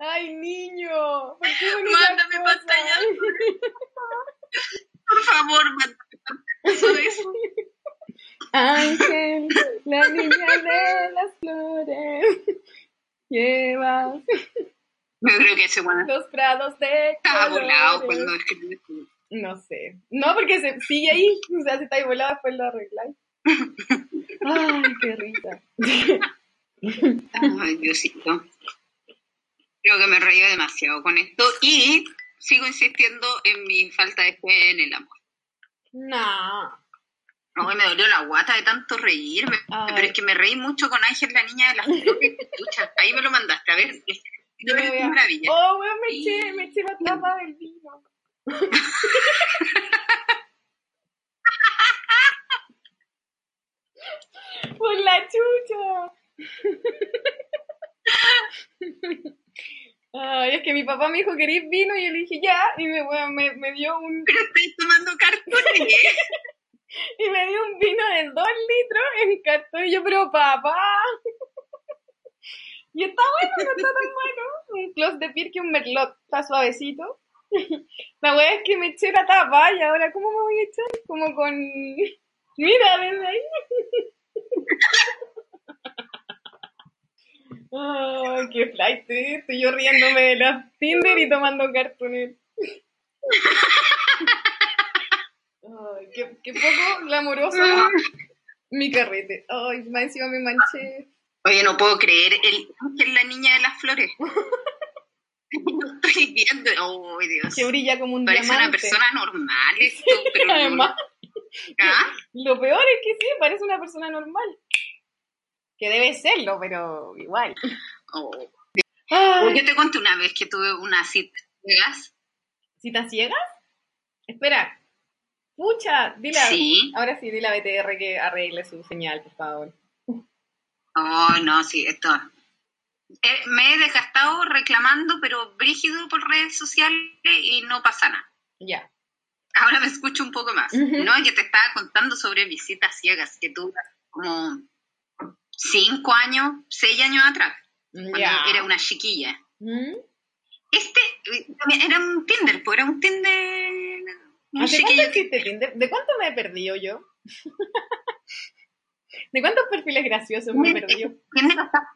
¡Ay, niño! ¿Por qué con esas Mándame pantalla. Por favor, mándame eso. Ángel, la niña de las flores, llevas Yo creo que ese bueno los prados de estaba volado colores. cuando escribí esto. No sé. No, porque se sigue ahí. O sea, si está ahí volado, después lo arregláis. [LAUGHS] Ay, qué risa. Ay, Diosito. Creo que me reí demasiado con esto y sigo insistiendo en mi falta de fe en el amor. No. Ay, me dolió la guata de tanto reírme. Ay. Pero es que me reí mucho con Ángel, la niña de las [LAUGHS] ahí me lo mandaste. A ver, Yo me voy a- maravilla. Oh, weón, me eché, me eché la tapa del vino. Por la chucha. Ay, es que mi papá me dijo, ¿querés vino? Y yo le dije, ya. Y me, me, me dio un, Pero estoy tomando cartones. ¿eh? [LAUGHS] y me dio un vino de dos litros en cartón. Y yo, pero papá. Y está bueno, no está tan bueno. Un close de pier que un merlot. Está suavecito. [LAUGHS] La wea es que me eché la tapa y ahora, ¿cómo me voy a echar? Como con... Mira, desde ahí. [LAUGHS] Ay, qué flight. Estoy yo riéndome de los Tinder y tomando qué, qué poco glamoroso mi carrete. Ay, más encima me manché. Oye, no puedo creer el Ángel, la niña de las flores. [LAUGHS] [LAUGHS] Lo estoy viendo. Oh, Dios. Que brilla como un Parece una diamante. persona normal [LAUGHS] esto, pero no- ¿Ah? lo peor es que sí, parece una persona normal. Que debe serlo, pero igual. Oh. Yo te conté una vez que tuve una cita ciegas. ¿Citas ciegas? Espera. Pucha, dile a- Sí. Ahora sí, dile a BTR que arregle su señal, por favor. Oh, no, sí, esto. Me he desgastado reclamando, pero brígido por redes sociales y no pasa nada. Ya. Ahora me escucho un poco más. Ujú. No, que te estaba contando sobre visitas ciegas que tuve como cinco años, seis años atrás, cuando era una chiquilla. ¿Mm? Este era un Tinder, pues era un Tinder. Un ¿Hace cuánto existe Tinder? ¿De cuánto me he perdido yo? [LAUGHS] ¿De cuántos perfiles graciosos me he perdido? Tinder hasta-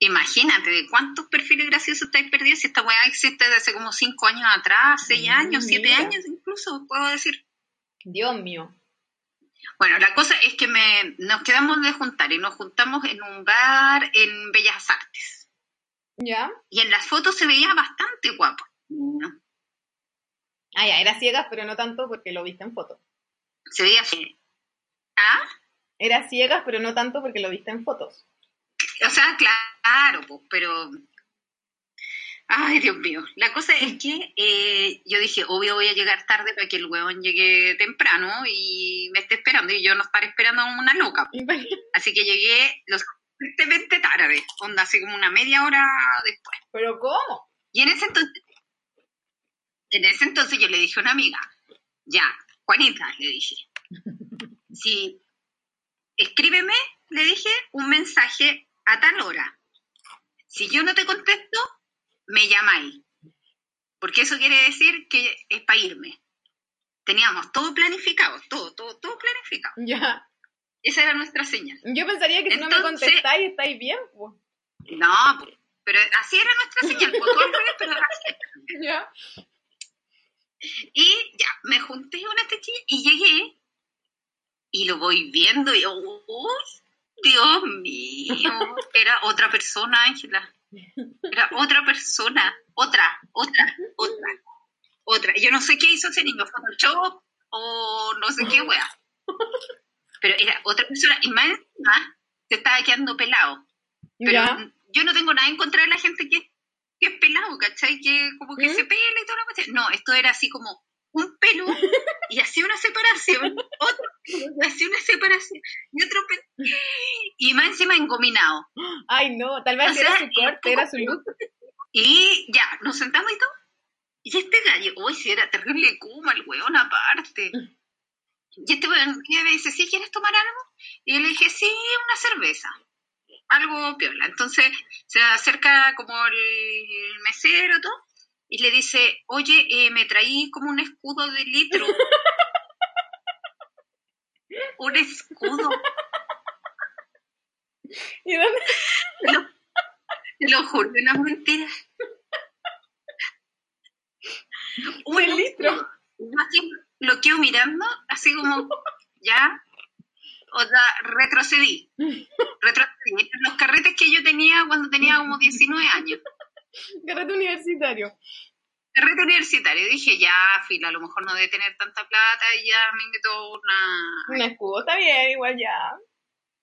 Imagínate de cuántos perfiles graciosos estáis perdidos si esta weá existe desde hace como cinco años atrás, seis Mm, años, siete mira. años incluso, puedo decir. Dios mío. Bueno, la cosa es que me, nos quedamos de juntar y nos juntamos en un bar en Bellas Artes. ¿Ya? Y en las fotos se veía bastante guapo. ¿no? Ah, ya, era ciegas, pero no tanto porque lo viste en foto. Se veía así. ¿Ah? Era ciegas, pero no tanto porque lo viste en fotos. O sea, claro, pues, pero... Ay, Dios mío. La cosa es que eh, yo dije, obvio voy a llegar tarde para que el huevón llegue temprano y me esté esperando y yo no estaré esperando una loca. Así que llegué lo suficientemente tarde, onda, así como una media hora después. ¿Pero cómo? Y en ese entonces, en ese entonces yo le dije a una amiga, ya, Juanita, le dije, [LAUGHS] si escríbeme, le dije, un mensaje a tal hora. Si yo no te contesto, me llamáis. Porque eso quiere decir que es para irme. Teníamos todo planificado, todo, todo, todo planificado. Ya. Esa era nuestra señal. Yo pensaría que si no me contestáis, estáis bien, pues. No, pero así era nuestra señal, pues, pero así. [LAUGHS] Ya. Y ya, me junté con este chico y llegué y lo voy viendo y yo, ¡uy! Dios mío, era otra persona, Ángela. Era otra persona, otra, otra, otra, otra. Yo no sé qué hizo ese niño, Photoshop o no sé qué wea. Pero era otra persona y más encima se estaba quedando pelado. Pero Ya. yo no tengo nada en contra de la gente que, que es pelado, ¿cachai? Que como que ¿Mm? se pela y toda la cuestión. No, esto era así como un pelo y hacía una separación, otro pelo y hacía una separación y otro pelo. Y más encima engominado. Ay, no, tal vez O era sea, su corte, era su look. Y ya, nos sentamos y todo. Y este gallo, uy, si era terrible kuma el weón aparte. Y este weón me dice, ¿sí quieres tomar algo? Y yo le dije, sí, una cerveza. Algo piola. Entonces se acerca como el mesero todo y le dice, oye, eh, me traí como un escudo de litro. [LAUGHS] un escudo. ¿Y dónde? Lo, lo juro, es mentira. Un litro. Yo así lo quedo mirando, así como, ya, o sea, retrocedí. [LAUGHS] Retrocedí. Los carretes que yo tenía cuando tenía como 19 años. [LAUGHS] Carrete universitario. Carrete universitario. Dije, ya, fila, a lo mejor no debe tener tanta plata y ya me invitó una... Un escudo, está bien, igual ya.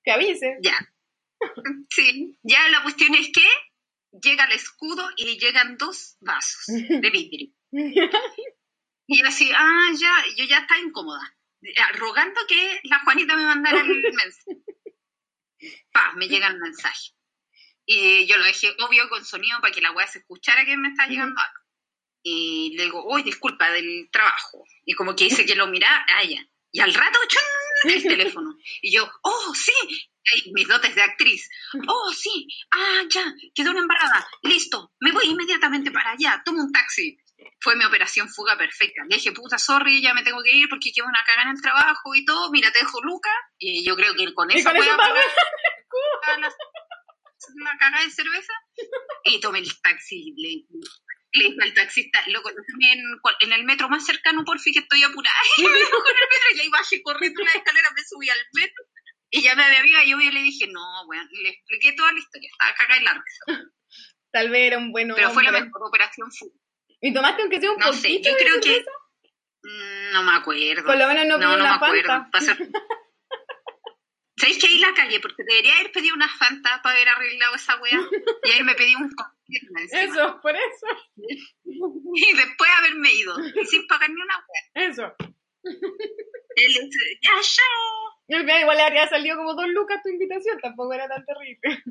Que avise. Ya. [LAUGHS] Sí, ya la cuestión es que llega el escudo y llegan dos vasos de vidrio. [LAUGHS] Y yo así, ah, ya, yo ya estaba incómoda, Ya, rogando que la Juanita me mandara el mensaje. Pa, me llega el mensaje. Y yo lo dejé obvio con sonido para que la weá se escuchara que me está llegando algo. Y le digo, uy, disculpa del trabajo. Y como que dice que lo mira, ah, ya. Y al rato, ¡chun! el [LAUGHS] teléfono. Y yo, oh, sí. Ay, mis dotes de actriz. Oh, sí. Ah, ya. Quedó una embarrada. Listo. Me voy inmediatamente para allá. Tomo un taxi. Fue mi operación fuga perfecta. Le dije, puta, sorry, ya me tengo que ir porque quedo una cagada en el trabajo y todo. Mira, te dejo Luca. Y yo creo que con eso voy [LAUGHS] a pagar la cagada de cerveza. Y tomé el taxi. Le, le dije al taxista, loco, déjame en, el metro más cercano, por fin, que estoy apurada. [LAUGHS] Y me dejó en el metro y ahí bajé corriendo la escalera, me subí al metro. Y llamé a mi amiga y yo le dije, no, bueno, le expliqué toda la historia. Estaba cagada en la risa. Tal vez era un buen Pero fue la hombre. mejor operación. ¿Y tomaste aunque sea un No poquito sé, yo creo que. mm, No me acuerdo. Por lo menos no no, no me una acuerdo. [LAUGHS] ¿Sabéis que ahí la calle? Porque debería haber pedido una Fanta para haber arreglado esa wea. Y ahí me pedí un. Eso, por eso. [LAUGHS] Y después haberme ido. Y sin pagar ni una wea. Eso. Él dice, ya, chao. Y al final igual le habría salido como dos lucas tu invitación, tampoco era tan terrible.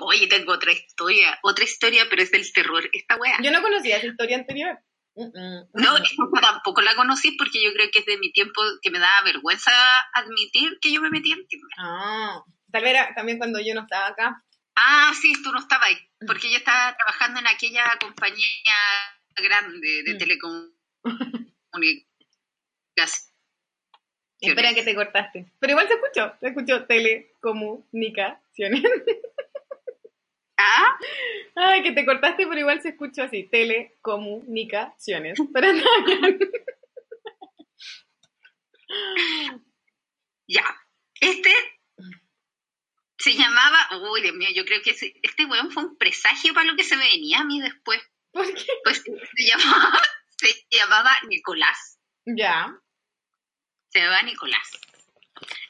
Oye, tengo otra historia. Otra historia, pero es del terror. Esta wea. Yo no conocía esa historia anterior. Mm, mm. No, tampoco la conocí porque yo creo que es de mi tiempo que me da vergüenza admitir que yo me metí en Tinder. Ah, tal vez era también cuando yo no estaba acá. Ah, sí, tú no estabas ahí, porque yo estaba trabajando en aquella compañía grande de Mm. telecomunicaciones. Espera que te cortaste. Pero igual se escuchó, se escuchó telecomunicaciones. Ah, Ay, que te cortaste, pero igual se escuchó así, telecomunicaciones. Pero está bien. ya. Este se llamaba, uy, Dios mío, yo creo que ese- este weón fue un presagio para lo que se me venía a mí después. ¿Por qué? Pues se llamaba, se llamaba Nicolás. Ya. se llamaba Nicolás.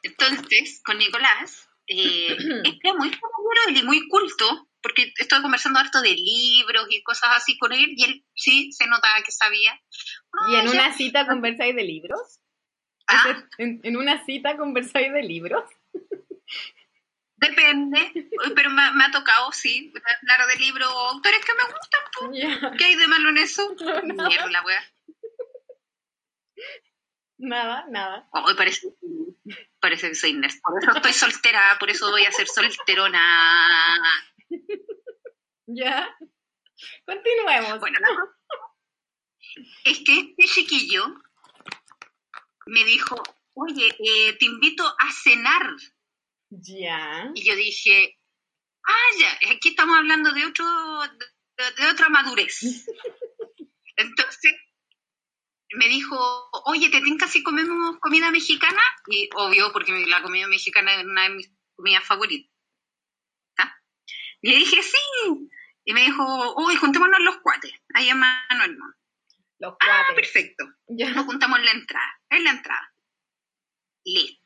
Entonces, con Nicolás, eh, [CLEARS THROAT] este era muy caballero y muy culto, porque estoy conversando harto de libros y cosas así con él, y él sí se notaba que sabía. ¿Y en Ah, una cita conversáis de libros? Ah, ¿En, en una cita conversáis de libros? depende, pero me, me ha tocado, sí, hablar de libros o autores que me gustan. Ya. ¿Qué hay de malo en eso? [LAUGHS] No. Mierda, la wea. Nada, nada. Parece, parece que soy nerd. Por eso estoy soltera, por eso voy a ser solterona. [LAUGHS] Ya. Continuemos. Bueno, es que este chiquillo me dijo, oye, eh, te invito a cenar. Ya. Y yo dije, ah, ya, aquí estamos hablando de otro, de, de otra madurez. [LAUGHS] Entonces me dijo, oye, ¿te tinca si comemos comida mexicana? Y obvio, porque la comida mexicana es una de mis comidas favoritas. Y le dije, sí. Y me dijo, uy, juntémonos los cuates, ahí en Manuel Montt. Los Ah, cuates. perfecto. Ya. Nos juntamos en la entrada, en la entrada. Listo.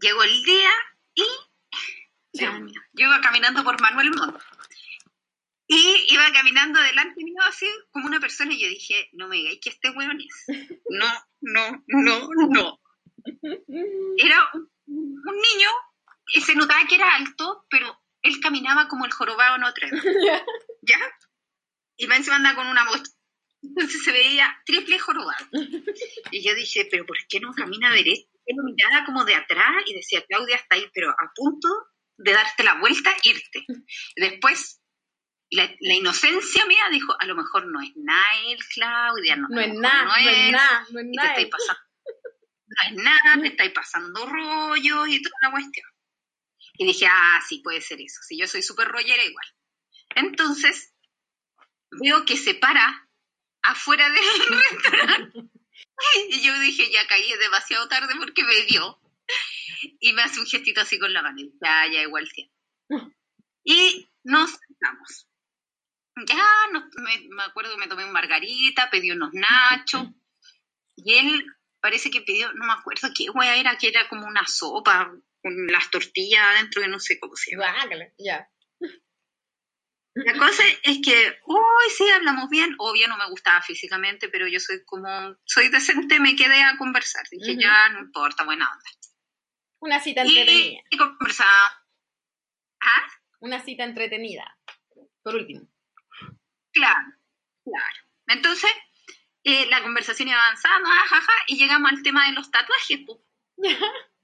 Llegó el día y, Dios mío, yo iba caminando por Manuel Montt. Y iba caminando delante mío así como una persona y yo dije, no me digáis que este hueón es. [LAUGHS] No, no, no, no. Era un, un niño se notaba que era alto, pero él caminaba como el jorobado en Notre Dame. [LAUGHS] Ya. Y más encima andaba con una mochila. Entonces se veía triple jorobado. Y yo dije, pero ¿por qué no camina derecho? Él me miraba como de atrás y decía, Claudia está ahí, pero a punto de darte la vuelta, irte. Después, la, la inocencia mía dijo, a lo mejor no es nada él, Claudia, no, es nada, no es es, nada, no es nada. No es nada, te estáis pasando rollos y toda la cuestión. Y dije, ah, sí, puede ser eso. Si yo soy súper rollera, igual. Entonces, veo que se para afuera del [LAUGHS] restaurante. Y yo dije, ya caí demasiado tarde porque me dio. Y me hace un gestito así con la mano. Ya, ya, igual sí. Y nos sentamos. Ya, nos- me, me acuerdo que me tomé un margarita, pedí unos nachos. Y él parece que pidió, no me acuerdo qué wea era, que era como una sopa con las tortillas adentro, que no sé cómo se llama. Ya. La cosa es que, uy, sí, hablamos bien. Obvio, no me gustaba físicamente, pero yo soy como, soy decente, me quedé a conversar. Dije, ya, no importa, buena onda. Una cita entretenida. Y, y conversaba. ¿Ah? Una cita entretenida. Por último. Claro, claro. Entonces, eh, la conversación iba avanzando, ajaja, y llegamos al tema de los tatuajes, pues. [LAUGHS]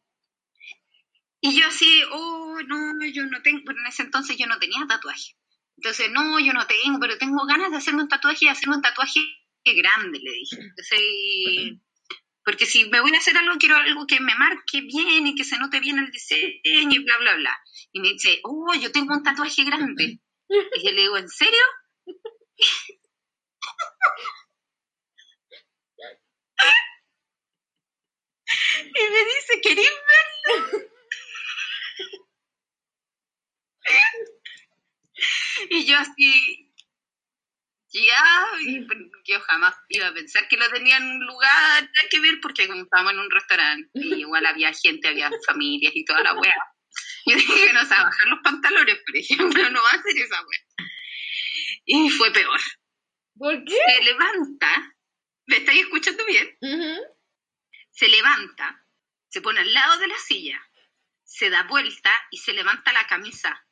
Y yo así, oh, no, yo no tengo, pero en ese entonces yo no tenía tatuaje. Entonces, no, yo no tengo, pero tengo ganas de hacerme un tatuaje y hacerme un tatuaje grande, le dije. Entonces, porque si me voy a hacer algo, quiero algo que me marque bien y que se note bien el diseño y bla, bla, bla. Y me dice, oh, yo tengo un tatuaje grande. Y yo le digo, ¿en serio? [LAUGHS] Y me dice, ¿querés verlo? y yo así, y yo jamás iba a pensar que lo tenía en un lugar nada que ver porque como estábamos en un restaurante y [LAUGHS] igual había gente, había familias y toda la wea. Yo dije, no a bajar los pantalones, por ejemplo, no va a hacer esa wea. Y fue peor. ¿Por qué? Se levanta, ¿me estáis escuchando bien? Ujú. se levanta, se pone al lado de la silla, se da vuelta y se levanta la camisa.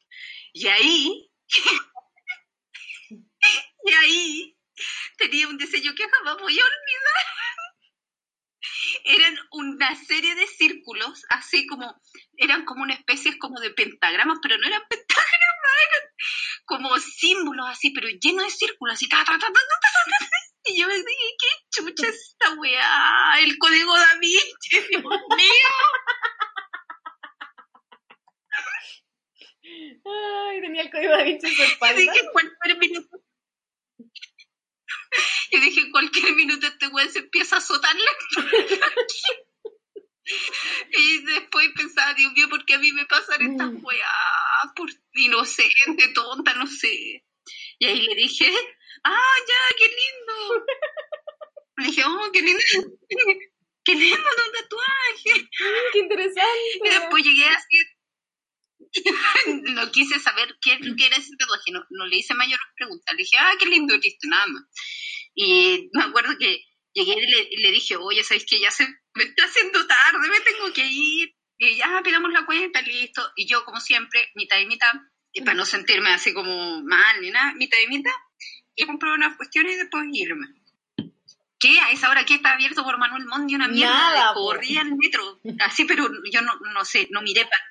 Y ahí, [LAUGHS] y ahí tenía un diseño que jamás voy a olvidar. Eran una serie de círculos, así como, eran como una especie como de pentagramas, pero no eran pentagramas, eran como símbolos así, pero llenos de círculos, así, ta, ta, ta, y yo me dije, qué chucha es esta weá, el código da Vinci, [LAUGHS] Dios mío. Ay, tenía el código da Vinci en su espalda. Así que cualquier minuto [LAUGHS] Yo dije, en cualquier minuto este weón se empieza a azotar la [LAUGHS] Y después pensaba, Dios mío, ¿por qué a mí me pasan estas Mm. weas? Por inocente, tonta, no sé. Y ahí le dije, ah, ya, qué lindo. Le dije, oh, qué lindo. [LAUGHS] Qué lindo tu tatuaje. Mm, ¡Qué interesante! Y después llegué así. [LAUGHS] no quise saber qué, qué era ese tatuaje, no, no le hice mayores preguntas. Le dije, ah, qué lindo, listo, nada más. Y me acuerdo que llegué y le, dije, oye, ¿sabes que Ya se me está haciendo tarde, me tengo que ir. Y ya, pidamos la cuenta, listo. Y yo, como siempre, mitad y mitad, y para no sentirme así como mal ni nada, mitad y mitad, y comprar unas cuestiones y después irme. ¿Qué? A esa hora que está abierto por Manuel Mondi una mierda. Nada, corría el metro. Así, pero yo no, no sé, no miré para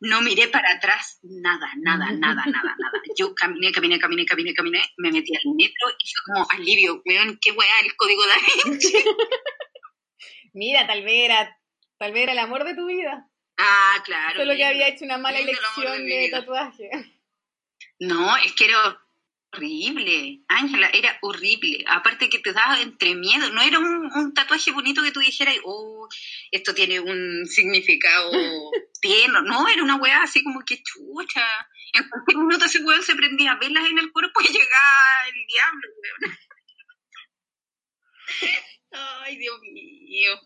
No miré para atrás, nada, nada, [LAUGHS] nada, nada, nada. Yo caminé, caminé, caminé, caminé, caminé, me metí al metro y fue como alivio, weón, qué weá el código de Vinci. [LAUGHS] Mira, tal vez era, tal vez era el amor de tu vida. Ah, claro. Solo que había hecho una mala de elección de vida. tatuaje. No, es que era horrible. Ángela, era horrible. Aparte que te daba entre miedo. No era un, un tatuaje bonito que tú dijeras, oh, esto tiene un significado [LAUGHS] tierno. No, era una weá así como que chucha. En cualquier minuto ese weón se prendía velas en el cuerpo y [LAUGHS] llegaba el diablo, weón. [LAUGHS] Ay, Dios mío.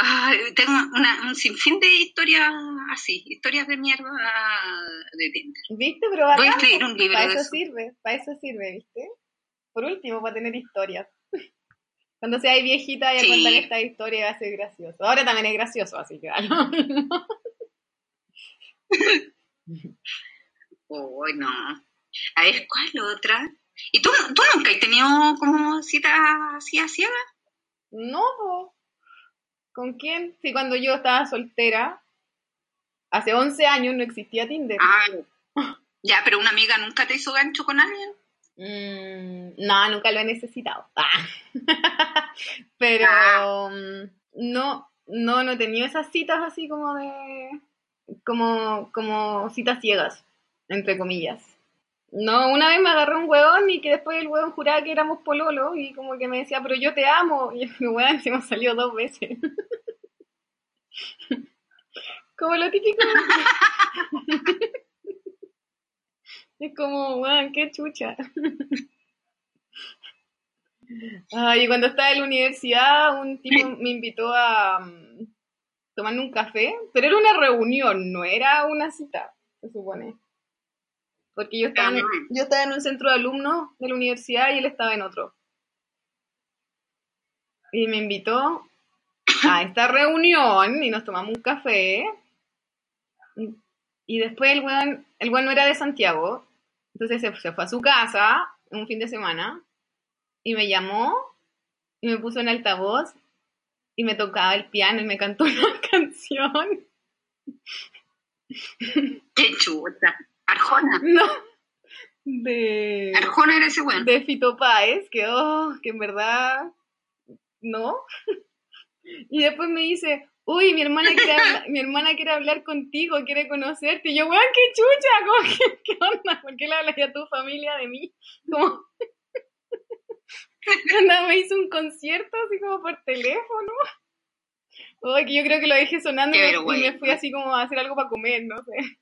Ay, tengo una- un sinfín de historias así, historias de mierda de Tinder. ¿Viste? Pero Voy a escribir un libro Para eso eso. sirve, para eso sirve, ¿viste? Por último, para tener historias. [LAUGHS] Cuando seas viejita y a Sí. contar esta historia va a ser gracioso. Ahora también es gracioso, así que ¿no? [LAUGHS] Uy, no. A ver, ¿cuál otra? ¿Y tú, tú nunca has tenido como citas así a ciegas? No. ¿Con quién? Sí, cuando yo estaba soltera, hace 11 años no existía Tinder. Ah, ya, pero una amiga nunca te hizo gancho con alguien. Mm, no, nunca lo he necesitado. Ah. [LAUGHS] Pero Ah. mm, no, no, no he tenido esas citas así como de, como, como citas ciegas, entre comillas. No, una vez me agarré un hueón y que después el hueón juraba que éramos pololo y como que me decía, pero yo te amo. [LAUGHS] Y el hueón se me salió dos veces. [LAUGHS] como lo típico. [LAUGHS] es como, weón, qué chucha. Ay, y cuando estaba en la universidad, un tipo me invitó a mm, tomarme un café, pero era una reunión, no era una cita, se supone. Porque yo estaba, en, yo estaba en un centro de alumnos de la universidad y él estaba en otro. Y me invitó a esta reunión y nos tomamos un café. Y- después el weón, el weón no era de Santiago, entonces se, se fue a su casa un fin de semana y me llamó y me puso en altavoz y me tocaba el piano y me cantó [LAUGHS] una canción. Qué chuta. Arjona. No. De, Arjona era ese weón. de Fito Páez, que, oh, que en verdad no. [LAUGHS] Y después me dice, uy, mi hermana quiere hablar, [LAUGHS] mi hermana quiere hablar contigo, quiere conocerte. Y yo, weón, qué chucha, que, ¿qué onda? ¿Por qué le hablas a tu familia de mí? Como, [LAUGHS] Anda, me hizo un concierto así como por teléfono. Ay, que yo creo que lo dejé sonando y me fui así como a hacer algo para comer, no sé.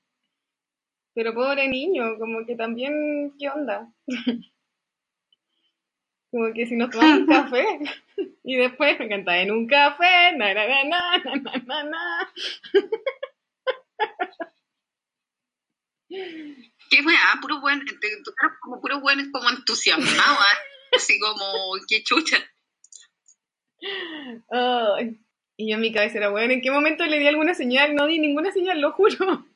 Pero pobre niño, como que también, ¿qué onda? [LAUGHS] como que si nos toman un café [LAUGHS] y después me canta en un café, na na na na na na na. [LAUGHS] Qué weá, puro buen, te tocaron como puro buen, como entusiasmado, ah, así como, qué chucha. Oh, y yo en mi cabeza era, bueno, ¿en qué momento le di alguna señal? No di ninguna señal, lo juro.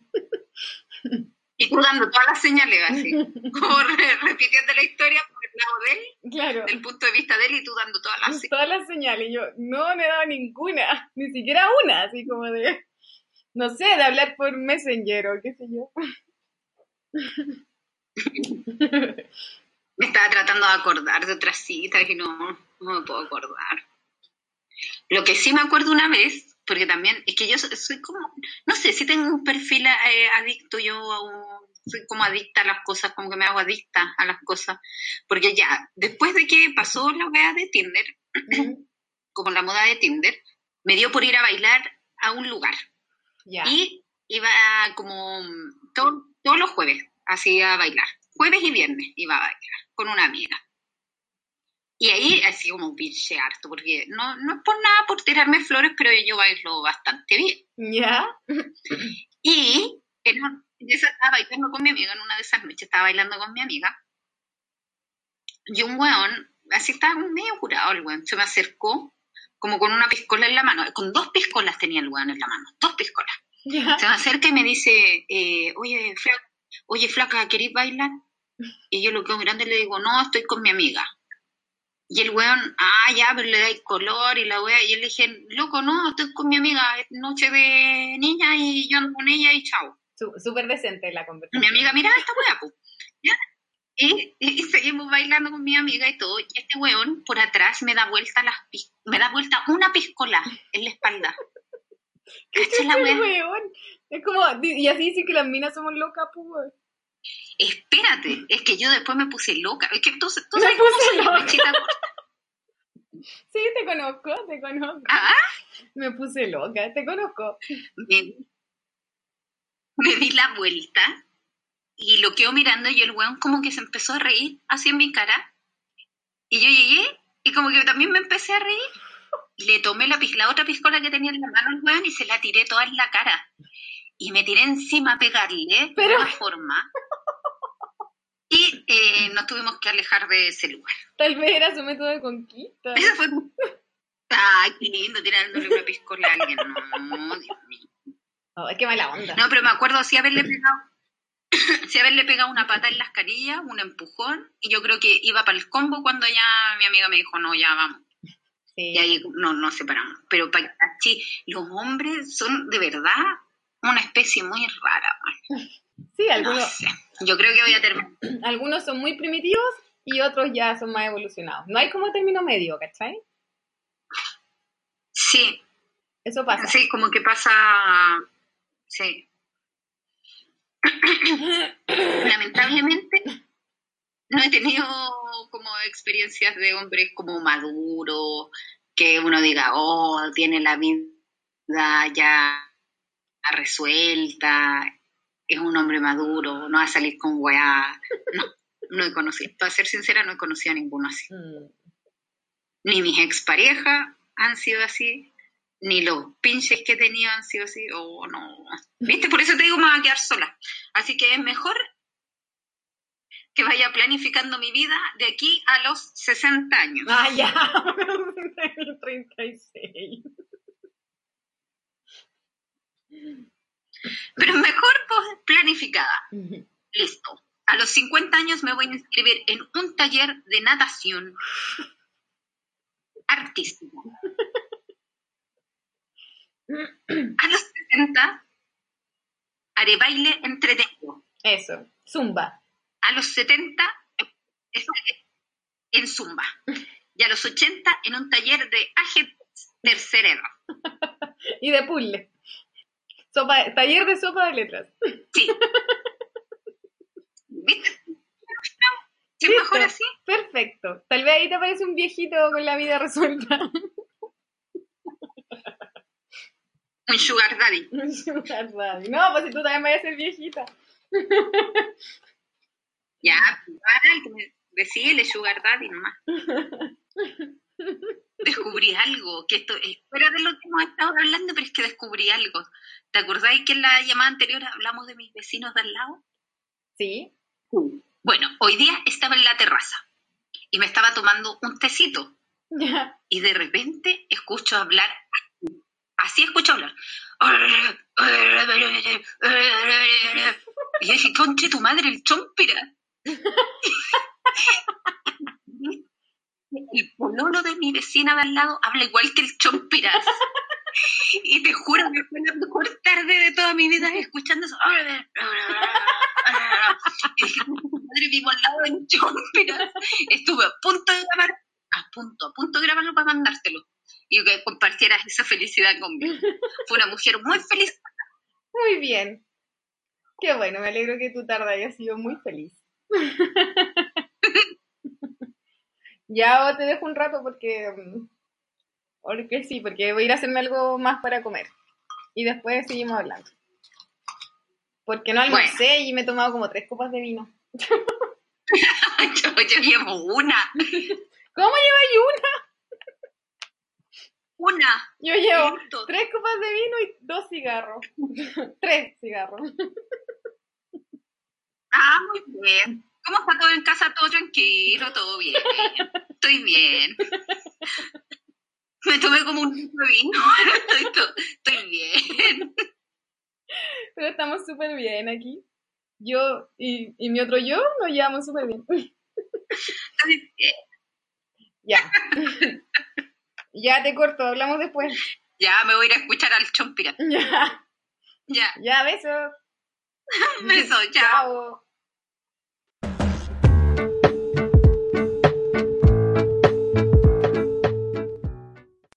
Y tú dando todas las señales así, [LAUGHS] como re- repitiendo la historia por el lado de él, Claro. del punto de vista de él, y tú dando todas las señales. Todas las señales. Y yo, no, no he dado ninguna. [LAUGHS] Ni siquiera una, así como de, no sé, de hablar por Messenger o qué sé yo. [LAUGHS] Me estaba tratando de acordar de otras citas y no, no me puedo acordar. Lo que sí me acuerdo una vez, porque también es que yo soy, como, no sé si tengo un perfil eh, adicto, yo soy como adicta a las cosas, como que me hago adicta a las cosas. Porque ya, después de que pasó la wea de Tinder, [CLEARS THROAT] como la moda de Tinder, me dio por ir a bailar a un lugar. Y iba como mm, to- todos los jueves, así a bailar. Jueves y viernes iba a bailar con una amiga. Y ahí así como pinche harto, porque no, no es por nada por tirarme flores, pero yo bailo bastante bien. Ya. Y en un- yo estaba bailando con mi amiga en una de esas noches, estaba bailando con mi amiga. Y un weón, así estaba medio curado el weón, se me acercó como con una piscola en la mano, con dos piscolas tenía el weón en la mano, dos piscolas. Ya. Se me acerca y me dice, eh, oye, flaca, oye, flaca, ¿querés bailar? Y yo lo que grande le digo, no, estoy con mi amiga. Y el weón, ah, ya, pero le dais color y la wea. Y yo le dije, loco, no, estoy con mi amiga, es noche de niña y yo ando con ella y chao. Sú- Súper decente la Mi conversación. amiga, mira esta wea, pues. Y, y seguimos bailando con mi amiga y todo. Y este weón por atrás me da vuelta las me da vuelta una piscola en la espalda. ¿Cachai la Qué wea? weón. Es como, y así dicen que las minas somos locas, pues. Espérate, es que yo después me puse loca. Es que tú, tú Me sabes cómo puse loca. Sí, te conozco, te conozco. Ah, Me puse loca, te conozco. me, me di la vuelta y lo quedo mirando y el weón como que se empezó a reír así en mi cara. Y yo llegué y como que también me empecé a reír. Le tomé la otra piscola que tenía en la mano al weón y se la tiré toda en la cara. Y me tiré encima a pegarle Pero- de una forma. Y eh, nos tuvimos que alejar de ese lugar. Tal vez era su método de conquista. [LAUGHS] Eso fue... Ay, qué lindo tirándole una piscola a alguien. No, Dios mío. Oh, es que mala onda. No, pero me acuerdo así haberle pegado, [COUGHS] sí haberle pegado una pata en las carillas, un empujón, y yo creo que iba para el combo cuando ya mi amiga me dijo, no, ya vamos. Sí. Y ahí no nos separamos. Pero para sí, los hombres son de verdad una especie muy rara. man. Sí, No algunos, sé. Yo creo que voy a terminar. [CLEARS THROAT] algunos son muy primitivos y otros ya son más evolucionados. No hay como término medio, ¿cachai? Sí, Eso pasa. sí, como que pasa. Sí. [CLEARS THROAT] Lamentablemente no he tenido como experiencias de hombres como maduros, que uno diga, oh, tiene la vida ya resuelta, es un hombre maduro, no va a salir con weá. No, no he conocido, para ser sincera, no he conocido a ninguno así. Mm. Ni mis exparejas han sido así, ni los pinches que he tenido han sido así, o no. ¿Viste? Por eso te digo, me voy a quedar sola. Así que es mejor que vaya planificando mi vida de aquí a los 60 años. Ah, ya. [LAUGHS] 36. Pero mejor planificada. [LAUGHS] Listo. A los 50 años me voy a inscribir en un taller de natación artístico. [LAUGHS] A los 60 haré baile entretenido. Eso. Zumba. A los 70 eh, en zumba. [LAUGHS] Y a los 80 en un taller de ajedrez tercera edad. Y de puzzle. Sopa, taller de sopa de letras. Sí. [LAUGHS] ¿Viste? ¿Sí es Listo. mejor así? Perfecto. Tal vez ahí te aparece un viejito con la vida resuelta. [LAUGHS] [LAUGHS] Un sugar daddy. no, pues si tú también vayas a ser viejita. Ya, me- decíle sugar daddy nomás. Descubrí algo, que esto es fuera de lo que hemos estado hablando, pero es que descubrí algo. ¿Te acordáis que en la llamada anterior hablamos de mis vecinos de al lado? Sí. Bueno, hoy día estaba en la terraza y me estaba tomando un tecito y de repente escucho hablar, así escucho hablar. Y yo dije, conche tu madre, el chompira. [LAUGHS] El pololo de mi vecina de al lado habla igual que el chompiras. [LAUGHS] Y te juro que fue la mejor tarde de toda mi vida escuchando eso. Y dije, madre, vivo al lado de un chompiras. Estuve a punto de grabar, a punto, a punto de grabarlo para mandártelo. Y que compartieras esa felicidad conmigo. Fue una mujer muy feliz. Muy bien. Qué bueno, me alegro que tu tarde haya sido muy feliz. [LAUGHS] ya te dejo un rato porque. mm, Porque sí, porque voy a ir a hacerme algo más para comer. Y después seguimos hablando. Porque no almorcé y me he tomado como tres copas de vino. Yo, [LAUGHS] yo llevo una, ¿Cómo lleváis una? una. Yo llevo Listo. tres copas de vino y dos cigarros. [LAUGHS] tres cigarros. Ah, muy bien. ¿Cómo está todo en casa? Todo tranquilo, todo bien. Estoy bien. Me tomé como un litro de vino. [LAUGHS] Estoy, to- estoy bien. Pero estamos súper bien aquí. Yo y, y mi otro yo nos llevamos súper bien. Estoy bien. Ya. ya te corto, hablamos después. Ya me voy a ir a escuchar al chompira. Ya. Ya, Ya, besos. [LAUGHS] beso, chao. Chao.